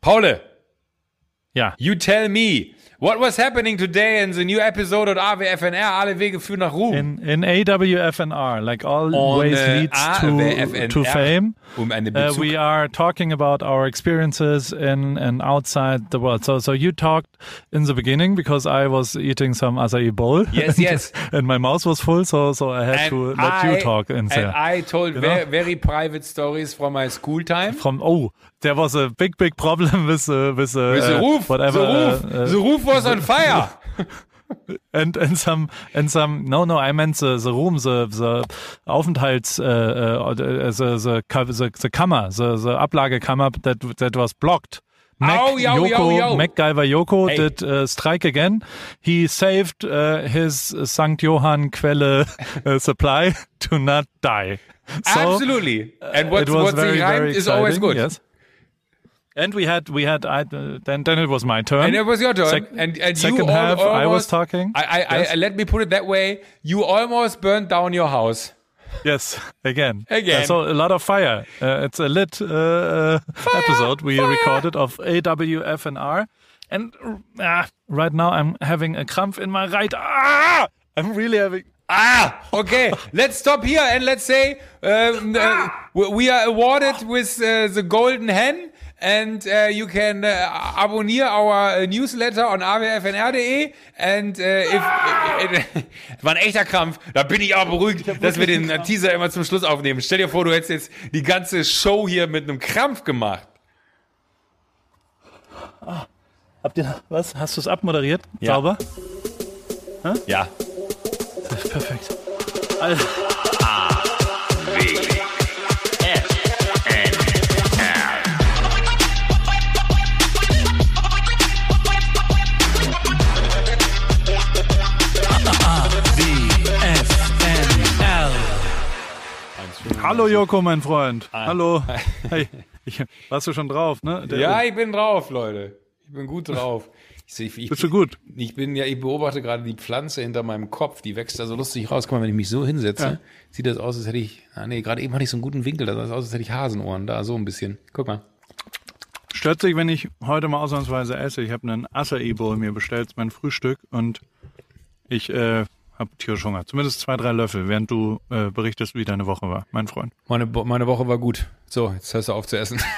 Paule, Ja. you tell me, what was happening today in the new episode of AWFNR? Alle Wege führen nach Ruhm. In, in AWFNR, like always äh, leads to, AWFNR, to fame. Um eine Uh, we are talking about our experiences in and outside the world. So, so you talked in the beginning because I was eating some acai bowl. Yes, yes. and my mouth was full, so so I had to let you talk and instead. I told You very, very private stories from my school time. From oh, there was a big big problem with uh, with, uh, With the uh, roof, whatever. the roof, uh, uh, the roof was on fire. and and some and some no no I meant the the room the the Aufenthalts uh, uh, the, the the the the Kammer the the Ablagekammer that that was blocked. Mac Au, yo, yo, Yoko, yo. MacGyver Yoko Hey. did uh, strike again. He saved uh, his St. Johann Quelle uh, supply to not die. So, Absolutely. And what, was what's very, very is always exciting, good. Yes. And we had we had I, uh, then then it was my turn. And it was your turn. Sec- and and second half, almost, I was talking. I, I, Yes. I, let me put it that way. You almost burned down your house. Yes, again. Again. Uh, so a lot of fire. Uh, it's a lit uh, uh, episode we recorded of AWFNR. And uh, right now I'm having a cramp in my right. Ah! I'm really having. Ah, okay. let's stop here and let's say um, uh, we- we are awarded with uh, the golden hen. And uh, you can uh, abonniere our uh, newsletter on awfnr.de. And uh, if, das war ein echter Krampf. Da bin ich aber beruhigt, dass wir den äh, Teaser immer zum Schluss aufnehmen. Stell dir vor, du hättest jetzt die ganze Show hier mit einem Krampf gemacht. Habt ihr was? Hast du es abmoderiert? Ja. Sauber? Ja. Perfekt. Also, Hallo Joko, mein Freund. Hallo. Hey, ich, warst du schon drauf, ne? Der- Ja, ich bin drauf, Leute. Ich bin gut drauf. Ich, ich, ich, Bist du gut? Ich bin ja, ich beobachte gerade die Pflanze hinter meinem Kopf, die wächst da so lustig raus. Guck mal, wenn ich mich so hinsetze, sieht das aus, als hätte ich, ah nee, gerade eben hatte ich so einen guten Winkel, da sah es aus, als hätte ich Hasenohren, da so ein bisschen. Guck mal. Stört sich, wenn ich heute mal ausnahmsweise esse. Ich habe einen Acai Bowl mir bestellt, mein Frühstück und ich äh, habe tierisch Hunger. Zumindest zwei, drei Löffel, während du äh, berichtest, wie deine Woche war, mein Freund. Meine, meine Woche war gut. So, jetzt hörst du auf zu essen.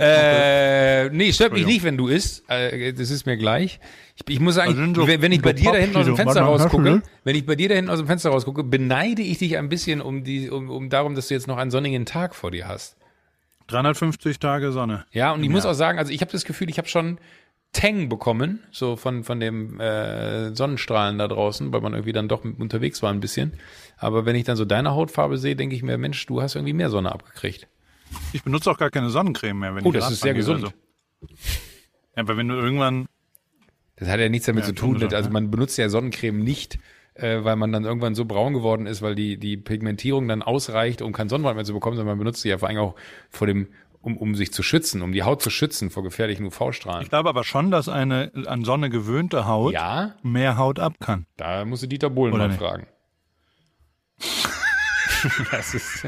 Äh, nee, stört mich nicht, wenn du isst. Äh, das ist mir gleich. Ich, ich muss sagen, sind so- wenn, wenn ich bei dir da hinten aus dem. Fenster rausgucke, wenn ich bei dir da hinten aus dem Fenster rausgucke, beneide ich dich ein bisschen um die, um, um darum, dass du jetzt noch einen sonnigen Tag vor dir hast. 350 Tage Sonne. Ja, und ich muss auch sagen, also ich habe das Gefühl, ich habe schon Tang bekommen, so von, von dem äh, Sonnenstrahlen da draußen, weil man irgendwie dann doch unterwegs war ein bisschen. Aber wenn ich dann so deine Hautfarbe sehe, denke ich mir, Mensch, du hast irgendwie mehr Sonne abgekriegt. Ich benutze auch gar keine Sonnencreme mehr, wenn Oh, ich das ist sehr gesund. also. Ja, aber wenn du irgendwann Das hat ja nichts damit Ja, zu tun. ungesund, also ne? man benutzt ja Sonnencreme nicht, äh, weil man dann irgendwann so braun geworden ist, weil die, die Pigmentierung dann ausreicht, um keinen Sonnenbrand mehr zu bekommen, sondern man benutzt sie ja vor allem auch vor dem, um, um sich zu schützen, um die Haut zu schützen vor gefährlichen UV-Strahlen. Ich glaube aber schon, dass eine an Sonne gewöhnte Haut Ja, mehr Haut ab kann. da musst du Dieter Bohlen Oder mal nicht? fragen. das ist,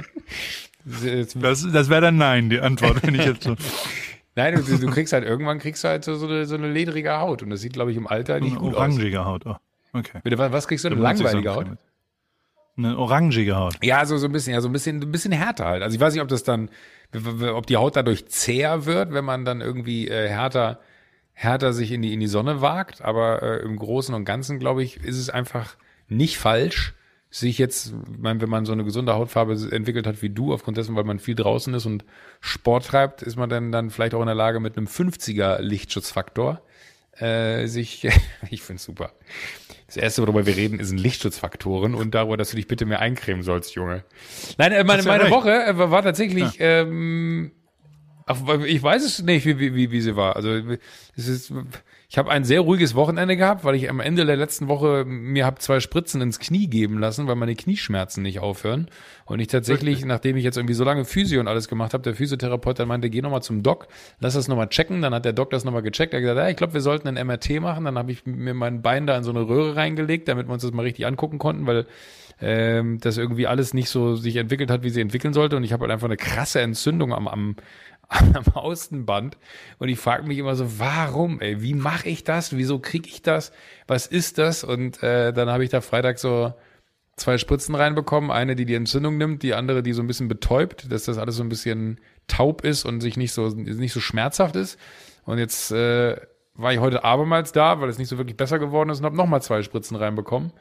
das ist Das, das wäre dann nein, die Antwort, wenn ich jetzt so Nein, du, du kriegst halt irgendwann kriegst du halt so, so, eine, so eine ledrige Haut und das sieht, glaube ich, im Alter nicht eine gut aus. orangige Haut. Oh, okay. Bitte, was was kriegst du? Eine langweilige Haut? Eine orangige Haut. Ja, so, so ein bisschen, ja, so ein bisschen, ein bisschen härter halt. Also ich weiß nicht, ob das dann, ob die Haut dadurch zäher wird, wenn man dann irgendwie äh, härter, härter sich in die, in die Sonne wagt. Aber äh, im Großen und Ganzen, glaube ich, ist es einfach nicht falsch, sich jetzt, ich meine, wenn man so eine gesunde Hautfarbe entwickelt hat wie du, aufgrund dessen, weil man viel draußen ist und Sport treibt, ist man dann, dann vielleicht auch in der Lage, mit einem 50er Lichtschutzfaktor äh, sich, ich finde super. Das erste, worüber wir reden, sind Lichtschutzfaktoren und darüber, dass du dich bitte mehr eincremen sollst, Junge. Nein, äh, meine, ja meine. Woche äh, war tatsächlich, ähm, ach, ich weiß es nicht, wie, wie, wie, wie sie war. Also es ist, ich habe ein sehr ruhiges Wochenende gehabt, weil ich am Ende der letzten Woche mir habe zwei Spritzen ins Knie geben lassen, weil meine Knieschmerzen nicht aufhören. Und ich tatsächlich, nachdem ich jetzt irgendwie so lange Physio und alles gemacht habe, der Physiotherapeut dann meinte, geh nochmal zum Doc, lass das nochmal checken. Dann hat der Doc das nochmal gecheckt. Er hat gesagt, ja, ich glaube, wir sollten ein MRT machen. Dann habe ich mir mein Bein da in so eine Röhre reingelegt, damit wir uns das mal richtig angucken konnten, weil ähm, das irgendwie alles nicht so sich entwickelt hat, wie sie entwickeln sollte. Und ich habe halt einfach eine krasse Entzündung am, am, am Außenband und ich frage mich immer so, warum, ey, wie mache ich das? Wieso kriege ich das? Was ist das? Und äh, dann habe ich da Freitag so zwei Spritzen reinbekommen, eine, die die Entzündung nimmt, die andere, die so ein bisschen betäubt, dass das alles so ein bisschen taub ist und sich nicht so nicht so schmerzhaft ist. Und jetzt äh, war ich heute abermals da, weil es nicht so wirklich besser geworden ist und habe nochmal zwei Spritzen reinbekommen.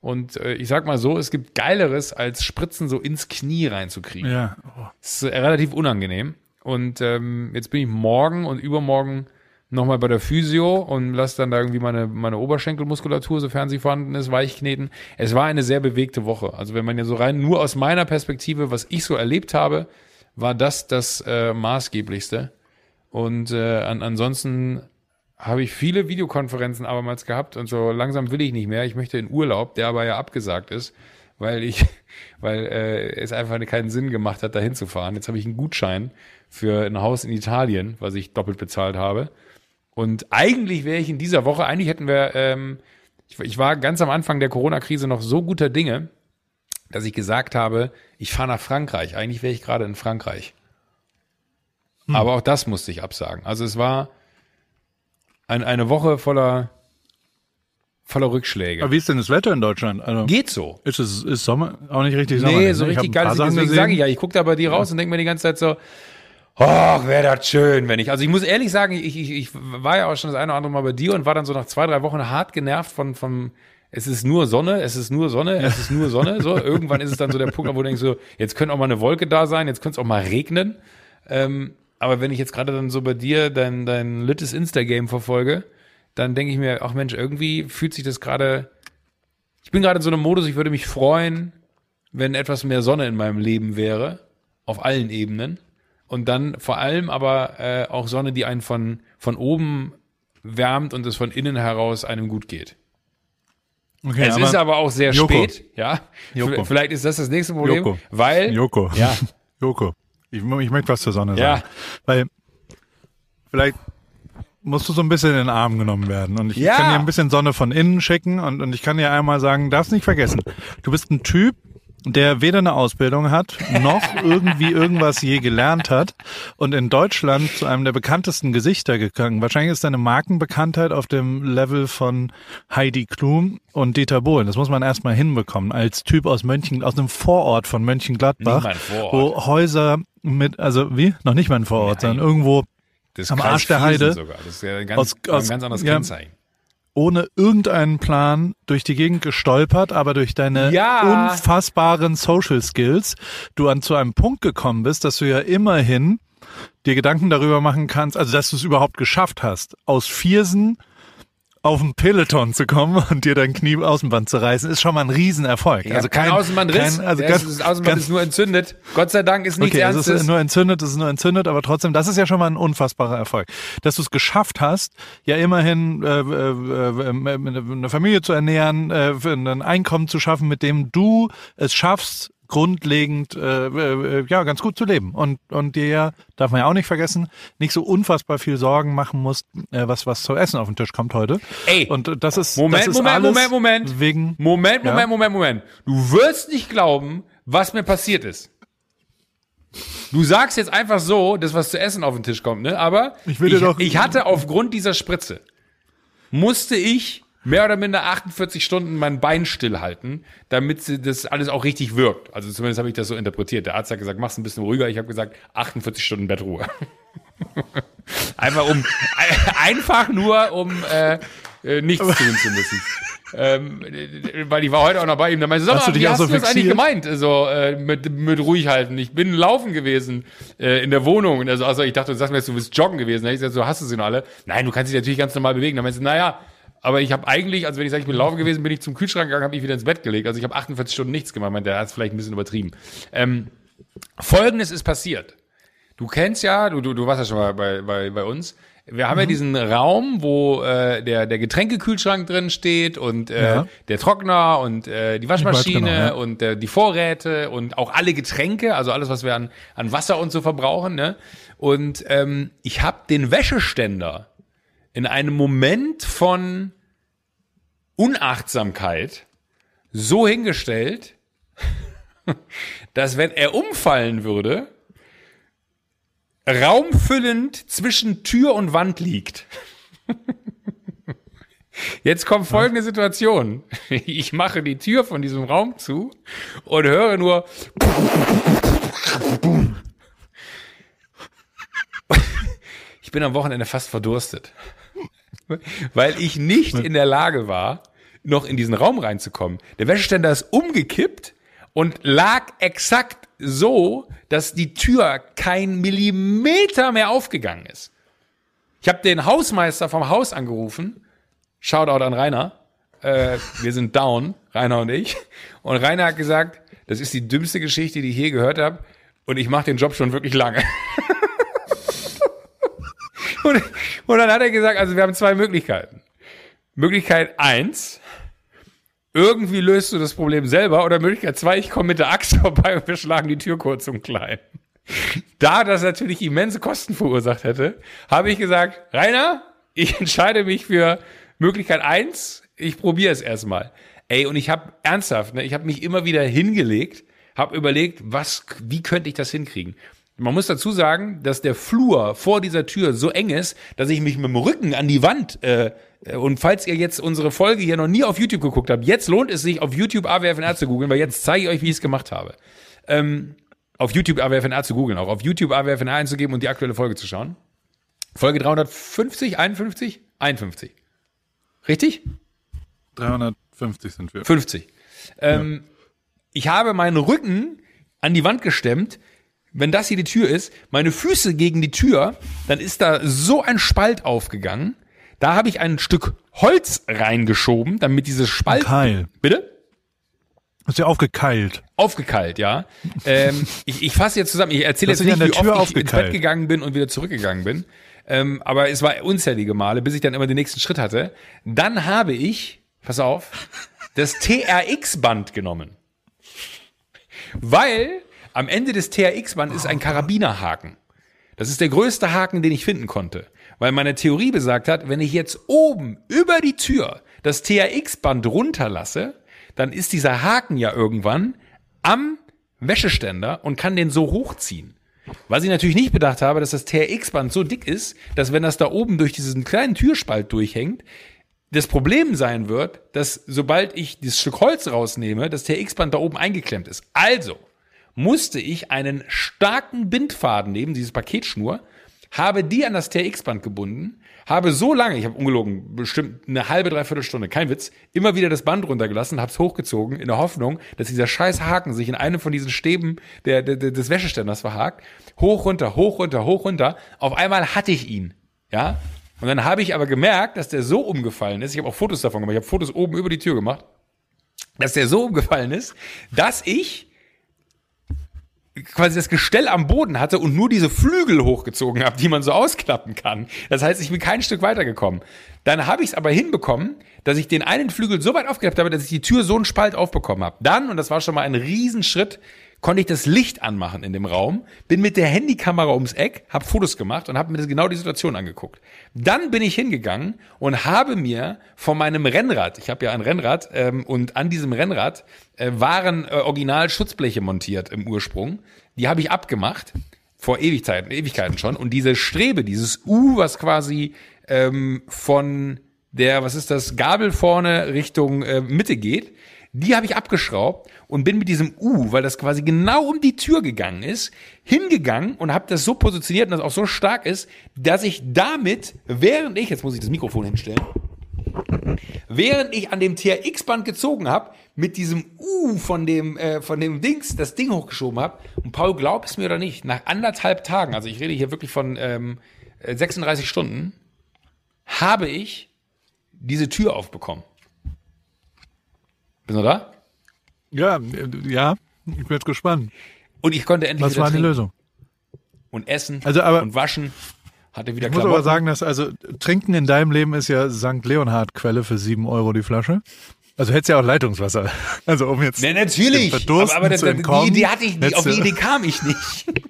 Und äh, ich sag mal so, es gibt Geileres, als Spritzen so ins Knie reinzukriegen. Ja. Oh. Das ist äh, relativ unangenehm. Und ähm, jetzt bin ich morgen und übermorgen nochmal bei der Physio und lasse dann da irgendwie meine, meine Oberschenkelmuskulatur, sofern sie vorhanden ist, weichkneten. Es war eine sehr bewegte Woche. Also wenn man ja so rein, nur aus meiner Perspektive, was ich so erlebt habe, war das das äh, maßgeblichste. Und äh, an, ansonsten habe ich viele Videokonferenzen abermals gehabt und so langsam will ich nicht mehr. Ich möchte in Urlaub, der aber ja abgesagt ist, weil ich, weil äh, es einfach keinen Sinn gemacht hat, dahin zu fahren. Jetzt habe ich einen Gutschein für ein Haus in Italien, was ich doppelt bezahlt habe. Und eigentlich wäre ich in dieser Woche, eigentlich hätten wir, ähm, ich, ich war ganz am Anfang der Corona-Krise noch so guter Dinge, dass ich gesagt habe, ich fahre nach Frankreich. Eigentlich wäre ich gerade in Frankreich. Hm. Aber auch das musste ich absagen. Also es war ein, eine Woche voller, voller Rückschläge. Aber wie ist denn das Wetter in Deutschland? Also Geht so. Ist es ist Sommer auch nicht richtig Sommer? Nee, so richtig geil. Deswegen sage ich ja, ich gucke da bei dir raus und denke mir die ganze Zeit so, Ach, wäre das schön, wenn ich. Also ich muss ehrlich sagen, ich, ich, ich war ja auch schon das eine oder andere Mal bei dir und war dann so nach zwei, drei Wochen hart genervt von, von es ist nur Sonne, es ist nur Sonne, es ist nur Sonne. So, irgendwann ist es dann so der Punkt, wo du denkst, so, jetzt könnte auch mal eine Wolke da sein, jetzt könnte es auch mal regnen. Ähm, aber wenn ich jetzt gerade dann so bei dir dein, dein littes Instagame verfolge, dann denke ich mir, ach Mensch, irgendwie fühlt sich das gerade. Ich bin gerade in so einem Modus, ich würde mich freuen, wenn etwas mehr Sonne in meinem Leben wäre, auf allen Ebenen. Und dann vor allem aber äh, auch Sonne, die einen von, von oben wärmt und es von innen heraus einem gut geht. Okay, es aber ist aber auch sehr Joko. spät, ja. Joko. Vielleicht ist das das nächste Problem, Joko. weil Joko. Ja. Joko. Ich, ich möchte was zur Sonne sagen. Ja. Weil vielleicht musst du so ein bisschen in den Arm genommen werden. Und ich ja. kann dir ein bisschen Sonne von innen schicken und, und ich kann dir einmal sagen, darfst nicht vergessen, du bist ein Typ, der weder eine Ausbildung hat, noch irgendwie irgendwas je gelernt hat und in Deutschland zu einem der bekanntesten Gesichter gegangen. Wahrscheinlich ist deine Markenbekanntheit auf dem Level von Heidi Klum und Dieter Bohlen. Das muss man erstmal hinbekommen als Typ aus Mönchen, aus einem Vorort von Mönchengladbach, wo Häuser mit, also wie? Noch nicht mal ein Vorort, Nein. sondern irgendwo am Arsch der Heide. Sogar. Das ist ja ein ganz, aus, aus, ein ganz anderes ja, Kennzeichen ohne irgendeinen Plan durch die Gegend gestolpert, aber durch deine ja. unfassbaren Social Skills du an zu einem Punkt gekommen bist, dass du ja immerhin dir Gedanken darüber machen kannst, also dass du es überhaupt geschafft hast, aus Viersen auf ein Peloton zu kommen und dir dein Knie Außenband zu reißen, ist schon mal ein Riesenerfolg. Ja, also kein, kein Außenbandriss, kein, also ganz, das Außenband ganz, ist nur entzündet. Gott sei Dank ist nichts okay, Ernstes. Es ist nur entzündet, es ist nur entzündet, aber trotzdem, das ist ja schon mal ein unfassbarer Erfolg. Dass du es geschafft hast, ja immerhin äh, äh, äh, eine Familie zu ernähren, äh, ein Einkommen zu schaffen, mit dem du es schaffst, grundlegend äh, äh, ja ganz gut zu leben. Und und dir darf man ja auch nicht vergessen nicht so unfassbar viel Sorgen machen musst äh, was was zu essen auf den Tisch kommt heute. Ey, und das ist Moment das ist Moment Moment Moment. wegen Moment Moment ja? Moment Moment du wirst nicht glauben was mir passiert ist. Du sagst jetzt einfach so, dass was zu essen auf den Tisch kommt, ne? Aber ich, ich, ich hatte aufgrund dieser Spritze musste ich mehr oder minder 48 Stunden mein Bein stillhalten, damit das alles auch richtig wirkt. Also zumindest habe ich das so interpretiert. Der Arzt hat gesagt, mach's ein bisschen ruhiger. Ich habe gesagt, 48 Stunden Bettruhe. einfach um, einfach nur um äh, äh, nichts tun zu müssen. ähm, weil ich war heute auch noch bei ihm. Da meinte sag mal, wie hast so du das eigentlich gemeint? So äh, mit, mit ruhig halten. Ich bin laufen gewesen äh, in der Wohnung. Also, also ich dachte, du sagst mir jetzt, du bist joggen gewesen. Da ich gesagt, so hast du sie noch alle. Nein, du kannst dich natürlich ganz normal bewegen. Da meinst du, naja, aber ich habe eigentlich, also wenn ich sage, ich bin laufen gewesen, bin ich zum Kühlschrank gegangen, habe ich wieder ins Bett gelegt. Also ich habe 48 Stunden nichts gemacht. Der hat es vielleicht ein bisschen übertrieben. Ähm, Folgendes ist passiert. Du kennst ja, du, du, du warst ja schon mal bei, bei, bei uns. Wir haben mhm. ja diesen Raum, wo äh, der, der Getränkekühlschrank drin steht und äh, ja. der Trockner und äh, die Waschmaschine genau, ja. und äh, die Vorräte und auch alle Getränke, also alles, was wir an, an Wasser und so verbrauchen. Ne? Und ähm, ich habe den Wäscheständer in einem Moment von Unachtsamkeit so hingestellt, dass wenn er umfallen würde, raumfüllend zwischen Tür und Wand liegt. Jetzt kommt folgende Situation. Ich mache die Tür von diesem Raum zu und höre nur. Ich bin am Wochenende fast verdurstet, weil ich nicht in der Lage war, noch in diesen Raum reinzukommen. Der Wäscheständer ist umgekippt und lag exakt so, dass die Tür kein Millimeter mehr aufgegangen ist. Ich habe den Hausmeister vom Haus angerufen. Shoutout an Rainer. Äh, wir sind down, Rainer und ich. Und Rainer hat gesagt, das ist die dümmste Geschichte, die ich je gehört habe. Und ich mache den Job schon wirklich lange. und, und dann hat er gesagt, also wir haben zwei Möglichkeiten. Möglichkeit eins, irgendwie löst du das Problem selber. Oder Möglichkeit zwei, ich komme mit der Axt vorbei und wir schlagen die Tür kurz und klein. Da das natürlich immense Kosten verursacht hätte, habe ich gesagt, Rainer, ich entscheide mich für Möglichkeit eins. ich probiere es erstmal. Ey, und ich habe ernsthaft, ne, ich habe mich immer wieder hingelegt, habe überlegt, was, wie könnte ich das hinkriegen? Man muss dazu sagen, dass der Flur vor dieser Tür so eng ist, dass ich mich mit dem Rücken an die Wand äh, und falls ihr jetzt unsere Folge hier noch nie auf YouTube geguckt habt, jetzt lohnt es sich, auf YouTube AWFNR zu googeln, weil jetzt zeige ich euch, wie ich es gemacht habe. Ähm, auf YouTube AWFNR zu googeln, auch auf YouTube AWFNR einzugeben und die aktuelle Folge zu schauen. Folge 350, 51, 51. Richtig? 350 sind wir. 50. Ähm, ja. Ich habe meinen Rücken an die Wand gestemmt. Wenn das hier die Tür ist, meine Füße gegen die Tür, dann ist da so ein Spalt aufgegangen. Da habe ich ein Stück Holz reingeschoben, damit dieses Spalt. Keil. Bitte? Ist ja aufgekeilt. Aufgekeilt, ja. ähm, ich, ich fasse jetzt zusammen. Ich erzähle jetzt nicht, wie oft ich ins Bett gegangen bin und wieder zurückgegangen bin. Ähm, aber es war unzählige Male, bis ich dann immer den nächsten Schritt hatte. Dann habe ich, pass auf, das TRX-Band genommen. Weil am Ende des TRX-Bands ist ein Karabinerhaken. Das ist der größte Haken, den ich finden konnte. Weil meine Theorie besagt hat, wenn ich jetzt oben über die Tür das TRX-Band runterlasse, dann ist dieser Haken ja irgendwann am Wäscheständer und kann den so hochziehen. Was ich natürlich nicht bedacht habe, dass das TRX-Band so dick ist, dass wenn das da oben durch diesen kleinen Türspalt durchhängt, das Problem sein wird, dass sobald ich dieses Stück Holz rausnehme, das TRX-Band da oben eingeklemmt ist. Also musste ich einen starken Bindfaden nehmen, dieses Paketschnur, habe die an das TRX-Band gebunden, habe so lange, ich habe ungelogen, bestimmt eine halbe, dreiviertel Stunde, kein Witz, immer wieder das Band runtergelassen, habe es hochgezogen, in der Hoffnung, dass dieser scheiß Haken sich in einem von diesen Stäben der, der, des Wäscheständers verhakt. Hoch, runter, hoch, runter, hoch, runter. Auf einmal hatte ich ihn. Ja? Und dann habe ich aber gemerkt, dass der so umgefallen ist, ich habe auch Fotos davon gemacht, ich habe Fotos oben über die Tür gemacht, dass der so umgefallen ist, dass ich quasi das Gestell am Boden hatte und nur diese Flügel hochgezogen habe, die man so ausklappen kann. Das heißt, ich bin kein Stück weitergekommen. Dann habe ich es aber hinbekommen, dass ich den einen Flügel so weit aufgeklappt habe, dass ich die Tür so einen Spalt aufbekommen habe. Dann, und das war schon mal ein Riesenschritt, konnte ich das Licht anmachen in dem Raum, bin mit der Handykamera ums Eck, habe Fotos gemacht und habe mir genau die Situation angeguckt. Dann bin ich hingegangen und habe mir von meinem Rennrad, ich habe ja ein Rennrad, ähm, und an diesem Rennrad äh, waren äh, original Schutzbleche montiert im Ursprung. Die habe ich abgemacht vor Ewigkeiten, Ewigkeiten schon. Und diese Strebe, dieses U, was quasi ähm, von der, was ist das, Gabel vorne Richtung äh, Mitte geht, die habe ich abgeschraubt und bin mit diesem U, weil das quasi genau um die Tür gegangen ist, hingegangen und habe das so positioniert und das auch so stark ist, dass ich damit, während ich, jetzt muss ich das Mikrofon hinstellen, während ich an dem TRX-Band gezogen habe, mit diesem U von dem, äh, von dem Dings das Ding hochgeschoben habe. Und Paul, glaub es mir oder nicht, nach anderthalb Tagen, also ich rede hier wirklich von ähm, 36 Stunden, habe ich diese Tür aufbekommen. Bist du da? Ja, ja, ich bin jetzt gespannt. Und ich konnte endlich Was war die Lösung? Und essen also, aber, und waschen. Hatte wieder Ich muss aber sagen, dass also Trinken in deinem Leben ist ja St. Leonhard Quelle für sieben Euro die Flasche. Also hättest ja auch Leitungswasser. Also um jetzt. Nee, natürlich. Aber, aber zu entkommen, die Idee hatte ich nicht. Auf die Idee kam ich nicht.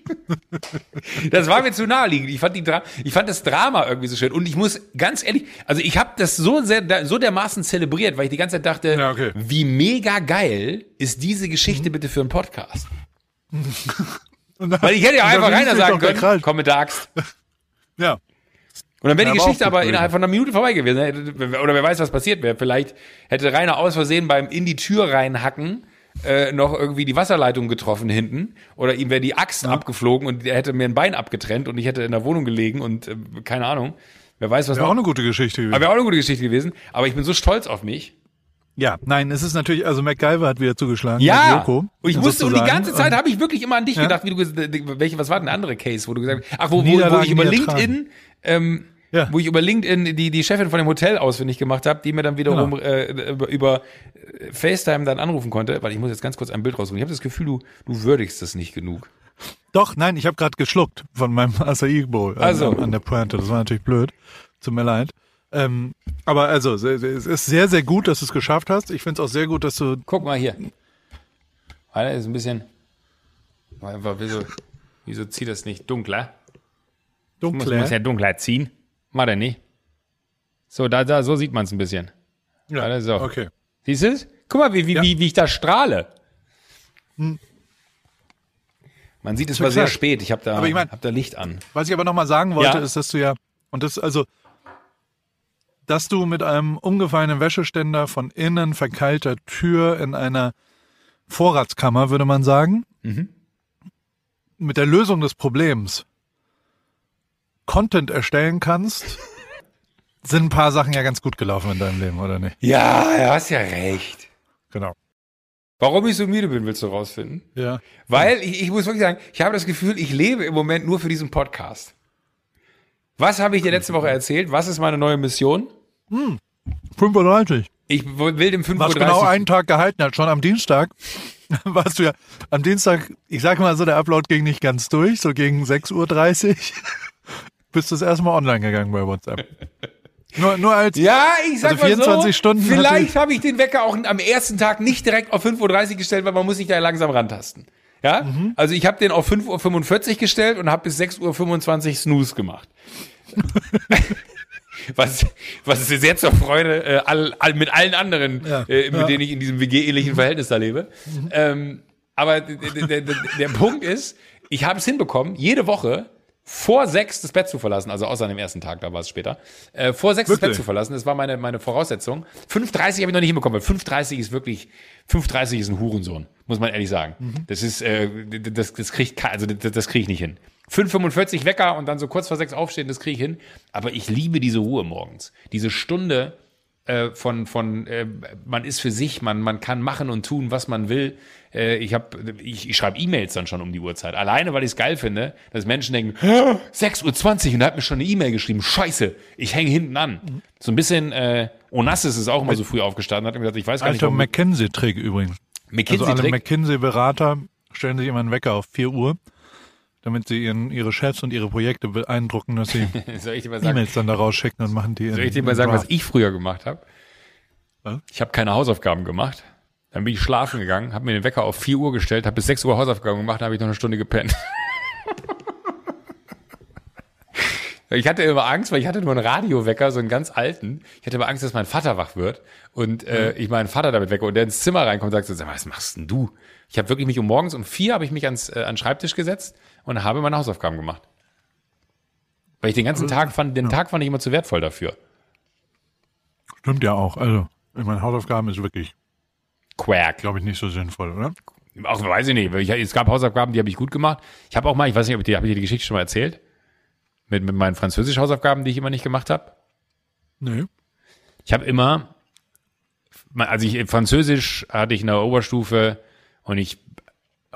das war mir zu naheliegend. Ich fand die Dra ich fand das Drama irgendwie so schön. Und ich muss ganz ehrlich, also ich habe das so sehr, so dermaßen zelebriert, weil ich die ganze Zeit dachte, ja, okay. wie mega geil ist diese Geschichte mhm. bitte für einen Podcast? Weil ich hätte ja dann einfach sich sagen können, komm mit der Axt. Ja. Und dann wäre Ja, die Geschichte aber innerhalb von einer Minute vorbei gewesen. Oder wer weiß, was passiert wäre. Vielleicht hätte Rainer aus Versehen beim in die Tür reinhacken äh, noch irgendwie die Wasserleitung getroffen hinten. Oder ihm wäre die Axt abgeflogen und er hätte mir ein Bein abgetrennt und ich hätte in der Wohnung gelegen und äh, keine Ahnung. Wer weiß, was Wäre auch eine gute Geschichte gewesen. Aber wäre auch eine gute Geschichte gewesen. Aber ich bin so stolz auf mich. Ja, nein, es ist natürlich, also MacGyver hat wieder zugeschlagen. Ja, Joko, und ich musste, und die ganze Zeit habe ich wirklich immer an dich Ja. gedacht, wie du gesagt welche, was war denn der andere Case, wo du gesagt hast, ach, wo, wo, wo ich über LinkedIn, ähm, Ja. wo ich über LinkedIn die, die Chefin von dem Hotel ausfindig gemacht habe, die mir dann wiederum Genau. äh, über, über äh, FaceTime dann anrufen konnte, weil ich muss jetzt ganz kurz ein Bild raussuchen. Ich habe das Gefühl, du, du würdigst das nicht genug. Doch, nein, ich habe gerade geschluckt von meinem Acai Bowl an, Also. an der Pointe. Das war natürlich blöd. Tut mir leid. Ähm, aber also, es es ist sehr, sehr gut, dass du es geschafft hast. Ich finde es auch sehr gut, dass du. Guck mal hier. Alter, ist ein bisschen, einfach, wieso, wieso zieht das nicht dunkler? Muss, Dunkler. muss ja dunkler ziehen. Macht er nicht. So, da, da, so sieht man es ein bisschen. ja, Alter, so. Okay. Siehst du es? Guck mal, wie, wie, Ja. wie, wie ich da strahle. Man sieht, es war sehr spät. Ich habe da, Aber ich mein- hab da Licht an. Was ich aber nochmal sagen wollte, Ja. ist, dass du ja, und das, also, dass du mit einem umgefallenen Wäscheständer von innen verkeilter Tür in einer Vorratskammer, würde man sagen, Mhm. mit der Lösung des Problems Content erstellen kannst, sind ein paar Sachen ja ganz gut gelaufen in deinem Leben, oder nicht? Ja, du hast ja recht. Genau. Warum ich so müde bin, willst du rausfinden? Ja. Weil ich, ich muss wirklich sagen, ich habe das Gefühl, ich lebe im Moment nur für diesen Podcast. Was habe ich dir letzte Woche erzählt? Was ist meine neue Mission? 35. Ich will dem 5.30 Was genau einen Tag gehalten hat, schon am Dienstag. Warst du ja am Dienstag, ich sag mal so, der Upload ging nicht ganz durch, so gegen 6.30 Uhr. Bist du das erste Mal online gegangen bei WhatsApp. Nur, nur als, Ja, ich sag Also mal 24 so, Stunden vielleicht habe ich den Wecker auch am ersten Tag nicht direkt auf 5.30 Uhr gestellt, weil man muss sich da langsam rantasten. Ja? Mhm. Also ich habe den auf 5.45 Uhr gestellt und habe bis 6.25 Uhr Snooze gemacht. was, was sehr zur Freude äh, all, all, mit allen anderen, Ja. äh, mit Ja. denen ich in diesem WG-ähnlichen Verhältnis da lebe. Ähm, aber d- d- d- d- der Punkt ist, ich habe es hinbekommen, jede Woche vor sechs das Bett zu verlassen, also außer an dem ersten Tag, da war es später, äh, vor sechs das Bett Wirklich? zu verlassen, das war meine, meine Voraussetzung. 5.30 habe ich noch nicht hinbekommen, weil 5.30 ist wirklich, 5.30 ist ein Hurensohn, muss man ehrlich sagen. Das ist, äh, das, das kriegt, also das, das kriege ich nicht hin. 5.45 Wecker und dann so kurz vor sechs aufstehen, das kriege ich hin. Aber ich liebe diese Ruhe morgens. Diese Stunde, äh, von, von äh, man ist für sich, man, man kann machen und tun, was man will. Äh, ich hab, ich, ich schreibe E-Mails dann schon um die Uhrzeit. Alleine, weil ich es geil finde, dass Menschen denken, "Hä, 6.20 Uhr und er hat mir schon eine E-Mail geschrieben. Scheiße, ich hänge hinten an. So ein bisschen, äh, Onassis ist auch immer so früh aufgestanden, hat mir gesagt, ich weiß gar nicht, alter. McKinsey-Trick übrigens. Also alle. McKinsey-Berater stellen sich immer einen Wecker auf 4 Uhr, damit sie ihren, ihre Chefs und ihre Projekte beeindrucken, dass sie E-Mails dann da rausschicken und machen die soll ich dir mal sagen was ich früher gemacht habe? Ich habe keine Hausaufgaben gemacht. Dann bin ich schlafen gegangen, habe mir den Wecker auf 4 Uhr gestellt, habe bis 6 Uhr Hausaufgaben gemacht, dann habe ich noch eine Stunde gepennt. Ich hatte immer Angst, weil ich hatte nur einen Radiowecker, so einen ganz alten. Ich hatte immer Angst, dass mein Vater wach wird und äh, ich meinen Vater damit wecke und der ins Zimmer reinkommt und sagt so, sag mal, was machst denn du? Ich habe wirklich mich um morgens um vier habe ich mich ans äh, an den Schreibtisch gesetzt und habe meine Hausaufgaben gemacht. Weil ich den ganzen Tag fand, den Tag fand ich immer zu wertvoll dafür. Stimmt ja auch. Also, ich meine, Hausaufgaben ist wirklich, Quack. glaube ich, nicht so sinnvoll, oder? Auch weiß ich nicht. Ich, es gab Hausaufgaben, die habe ich gut gemacht. Ich habe auch mal, ich weiß nicht, ob ich habe ich dir die Geschichte schon mal erzählt? Mit, mit meinen Französisch-Hausaufgaben, die ich immer nicht gemacht habe. Nee. Ich habe immer, also ich, Französisch hatte ich in der Oberstufe und ich,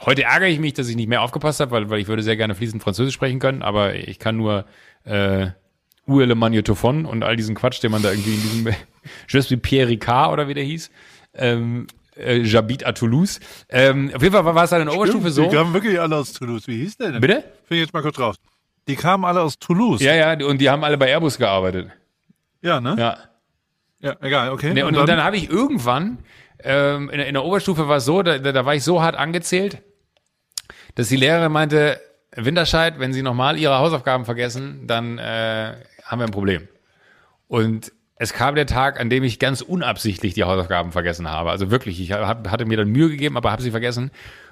heute ärgere ich mich, dass ich nicht mehr aufgepasst habe, weil, weil ich würde sehr gerne fließend Französisch sprechen können, aber ich kann nur äh, Où est le magnétophone und all diesen Quatsch, den man da irgendwie in diesem Je suis Pierre Ricard oder wie der hieß. Ähm, äh, J'habite à Toulouse. Ähm, auf jeden Fall war es dann in der Oberstufe so. Die kamen wirklich alle aus Toulouse. Wie hieß der denn? Bitte? Finde ich jetzt mal kurz raus. Die kamen alle aus Toulouse. Ja, ja, und die haben alle bei Airbus gearbeitet. Ja, ne? Ja. Ja, egal, okay. Nee, und, und dann habe ich irgendwann, ähm, in, der- in der Oberstufe war es so, da, da da war ich so hart angezählt, dass die Lehrerin meinte, Winterscheid, wenn Sie nochmal Ihre Hausaufgaben vergessen, dann äh, haben wir ein Problem. Und es kam der Tag, an dem ich ganz unabsichtlich die Hausaufgaben vergessen habe. Also wirklich, ich hab, hatte mir dann Mühe gegeben, aber habe sie vergessen.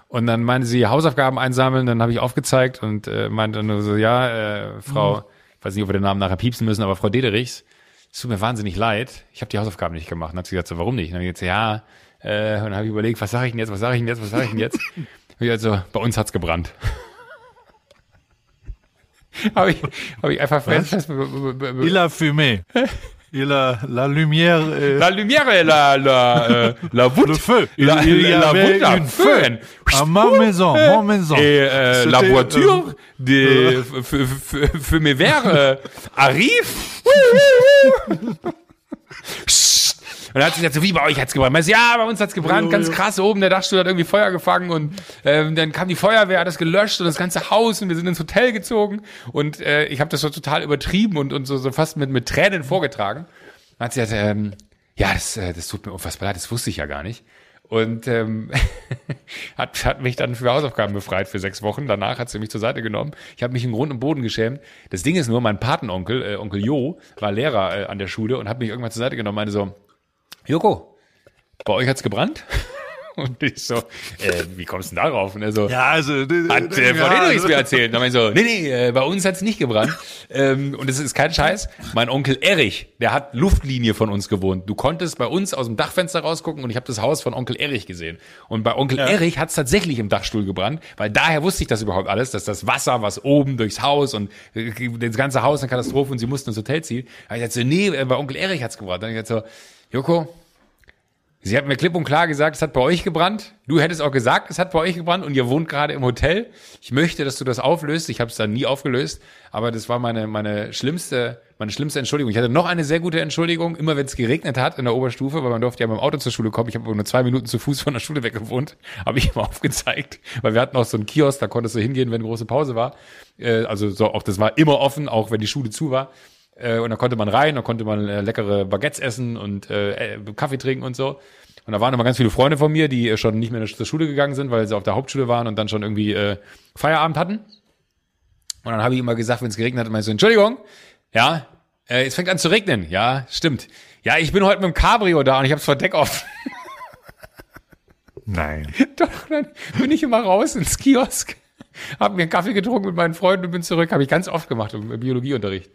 Und dann meinte sie, Hausaufgaben einsammeln, dann habe ich aufgezeigt und äh, meinte nur so, ja, äh, Frau, Mhm. ich weiß nicht, ob wir den Namen nachher piepsen müssen, aber Frau Dederichs, es tut mir wahnsinnig leid, ich habe die Hausaufgaben nicht gemacht. Dann hat sie gesagt, so, warum nicht? Und dann habe ich gesagt, ja, äh, und dann habe ich überlegt, was sage ich denn jetzt, was sage ich denn jetzt, was sage ich denn jetzt? Und ich also, bei uns hat's gebrannt. habe ich, hab ich einfach fest, fest Il a fumé. Il a la lumière. Äh, La lumière, la, la, euh, la voûte. le feu. La, il y la avait voûte, la une feu. À ma maison, mon maison. Et euh, la C'était, voiture euh, des mes verts euh, arrive. Und dann hat sie gesagt, so wie bei euch hat's gebrannt. Meinte ja, bei uns hat's gebrannt, ganz krass. Oben der Dachstuhl hat irgendwie Feuer gefangen und ähm, dann kam die Feuerwehr, hat das gelöscht und das ganze Haus und wir sind ins Hotel gezogen und äh, ich habe das so total übertrieben und, und so, so fast mit, mit Tränen vorgetragen. Dann hat sie gesagt, ähm, ja, das, äh, das tut mir unfassbar leid, das wusste ich ja gar nicht. Und ähm, hat, hat mich dann für Hausaufgaben befreit für sechs Wochen. Danach hat sie mich zur Seite genommen. Ich habe mich im Grund und Boden geschämt. Das Ding ist nur, mein Patenonkel, äh, Onkel Jo, war Lehrer äh, an der Schule und hat mich irgendwann zur Seite genommen und meinte so, Joko, bei euch hat's gebrannt? Und ich so, äh, wie kommst du denn darauf? Und er so, ja, also. hat äh, Frau ja, Dederichs mir erzählt. Dann meinte ich so, nee, nee, äh, bei uns hat's nicht gebrannt. ähm, und es ist kein Scheiß. Mein Onkel Erich, der hat Luftlinie von uns gewohnt. Du konntest bei uns aus dem Dachfenster rausgucken und ich habe das Haus von Onkel Erich gesehen. Und bei Onkel Ja. Erich hat's tatsächlich im Dachstuhl gebrannt, weil daher wusste ich das überhaupt alles, dass das Wasser, was oben durchs Haus und äh, das ganze Haus eine Katastrophe und sie mussten ins Hotel ziehen. Da hab ich gesagt, so, nee, äh, bei Onkel Erich hat's gebrannt. Dann hab ich gesagt so, Joko, Sie hat mir klipp und klar gesagt, es hat bei euch gebrannt. Du hättest auch gesagt, es hat bei euch gebrannt und ihr wohnt gerade im Hotel. Ich möchte, dass du das auflöst. Ich habe es dann nie aufgelöst, aber das war meine meine schlimmste meine schlimmste Entschuldigung. Ich hatte noch eine sehr gute Entschuldigung, immer wenn es geregnet hat in der Oberstufe, weil man durfte ja mit dem Auto zur Schule kommen. Ich habe nur zwei Minuten zu Fuß von der Schule weg gewohnt, habe ich immer aufgezeigt, weil wir hatten auch so einen Kiosk, da konntest du hingehen, wenn große Pause war. Äh, also so auch das war immer offen, auch wenn die Schule zu war. Äh, und da konnte man rein, da konnte man äh, leckere Baguettes essen und äh, äh, Kaffee trinken und so. Und da waren immer ganz viele Freunde von mir, die äh, schon nicht mehr zur Schule gegangen sind, weil sie auf der Hauptschule waren und dann schon irgendwie äh, Feierabend hatten. Und dann habe ich immer gesagt, wenn es geregnet hat, immer so, Entschuldigung, ja, äh, es fängt an zu regnen. Ja, stimmt. Ja, ich bin heute mit dem Cabrio da und ich habe das Verdeck offen. Nein. Doch, dann bin ich immer raus ins Kiosk, habe mir einen Kaffee getrunken mit meinen Freunden und bin zurück. Habe ich ganz oft gemacht im Biologieunterricht.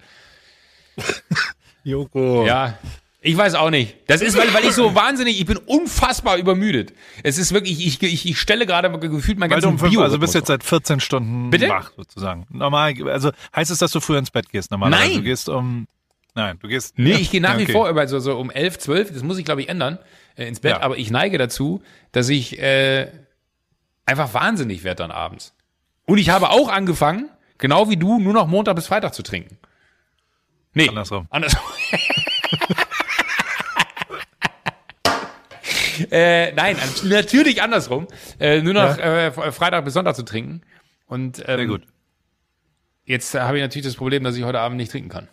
Joko. Ja, ich weiß auch nicht. Das ist, weil, weil ich so wahnsinnig, ich bin unfassbar übermüdet. Es ist wirklich, ich, ich, ich stelle gerade gefühlt mein ganzes Bio also bist jetzt seit 14 Stunden Bitte? wach sozusagen. Normal, also heißt es, dass du früher ins Bett gehst normalerweise? Nein. Du gehst um, nein, du gehst. Nee, ich gehe nach wie Okay. vor über so, so um 11, 12, das muss ich glaube ich ändern, äh, ins Bett, Ja. aber ich neige dazu, dass ich äh, einfach wahnsinnig werde dann abends. Und ich habe auch angefangen, genau wie du, nur noch Montag bis Freitag zu trinken. Nee, Andersrum. Andersrum. äh, nein, natürlich andersrum. Äh, nur noch äh, Freitag bis Sonntag zu trinken. Und ähm, Sehr gut. jetzt äh, habe ich natürlich das Problem, dass ich heute Abend nicht trinken kann.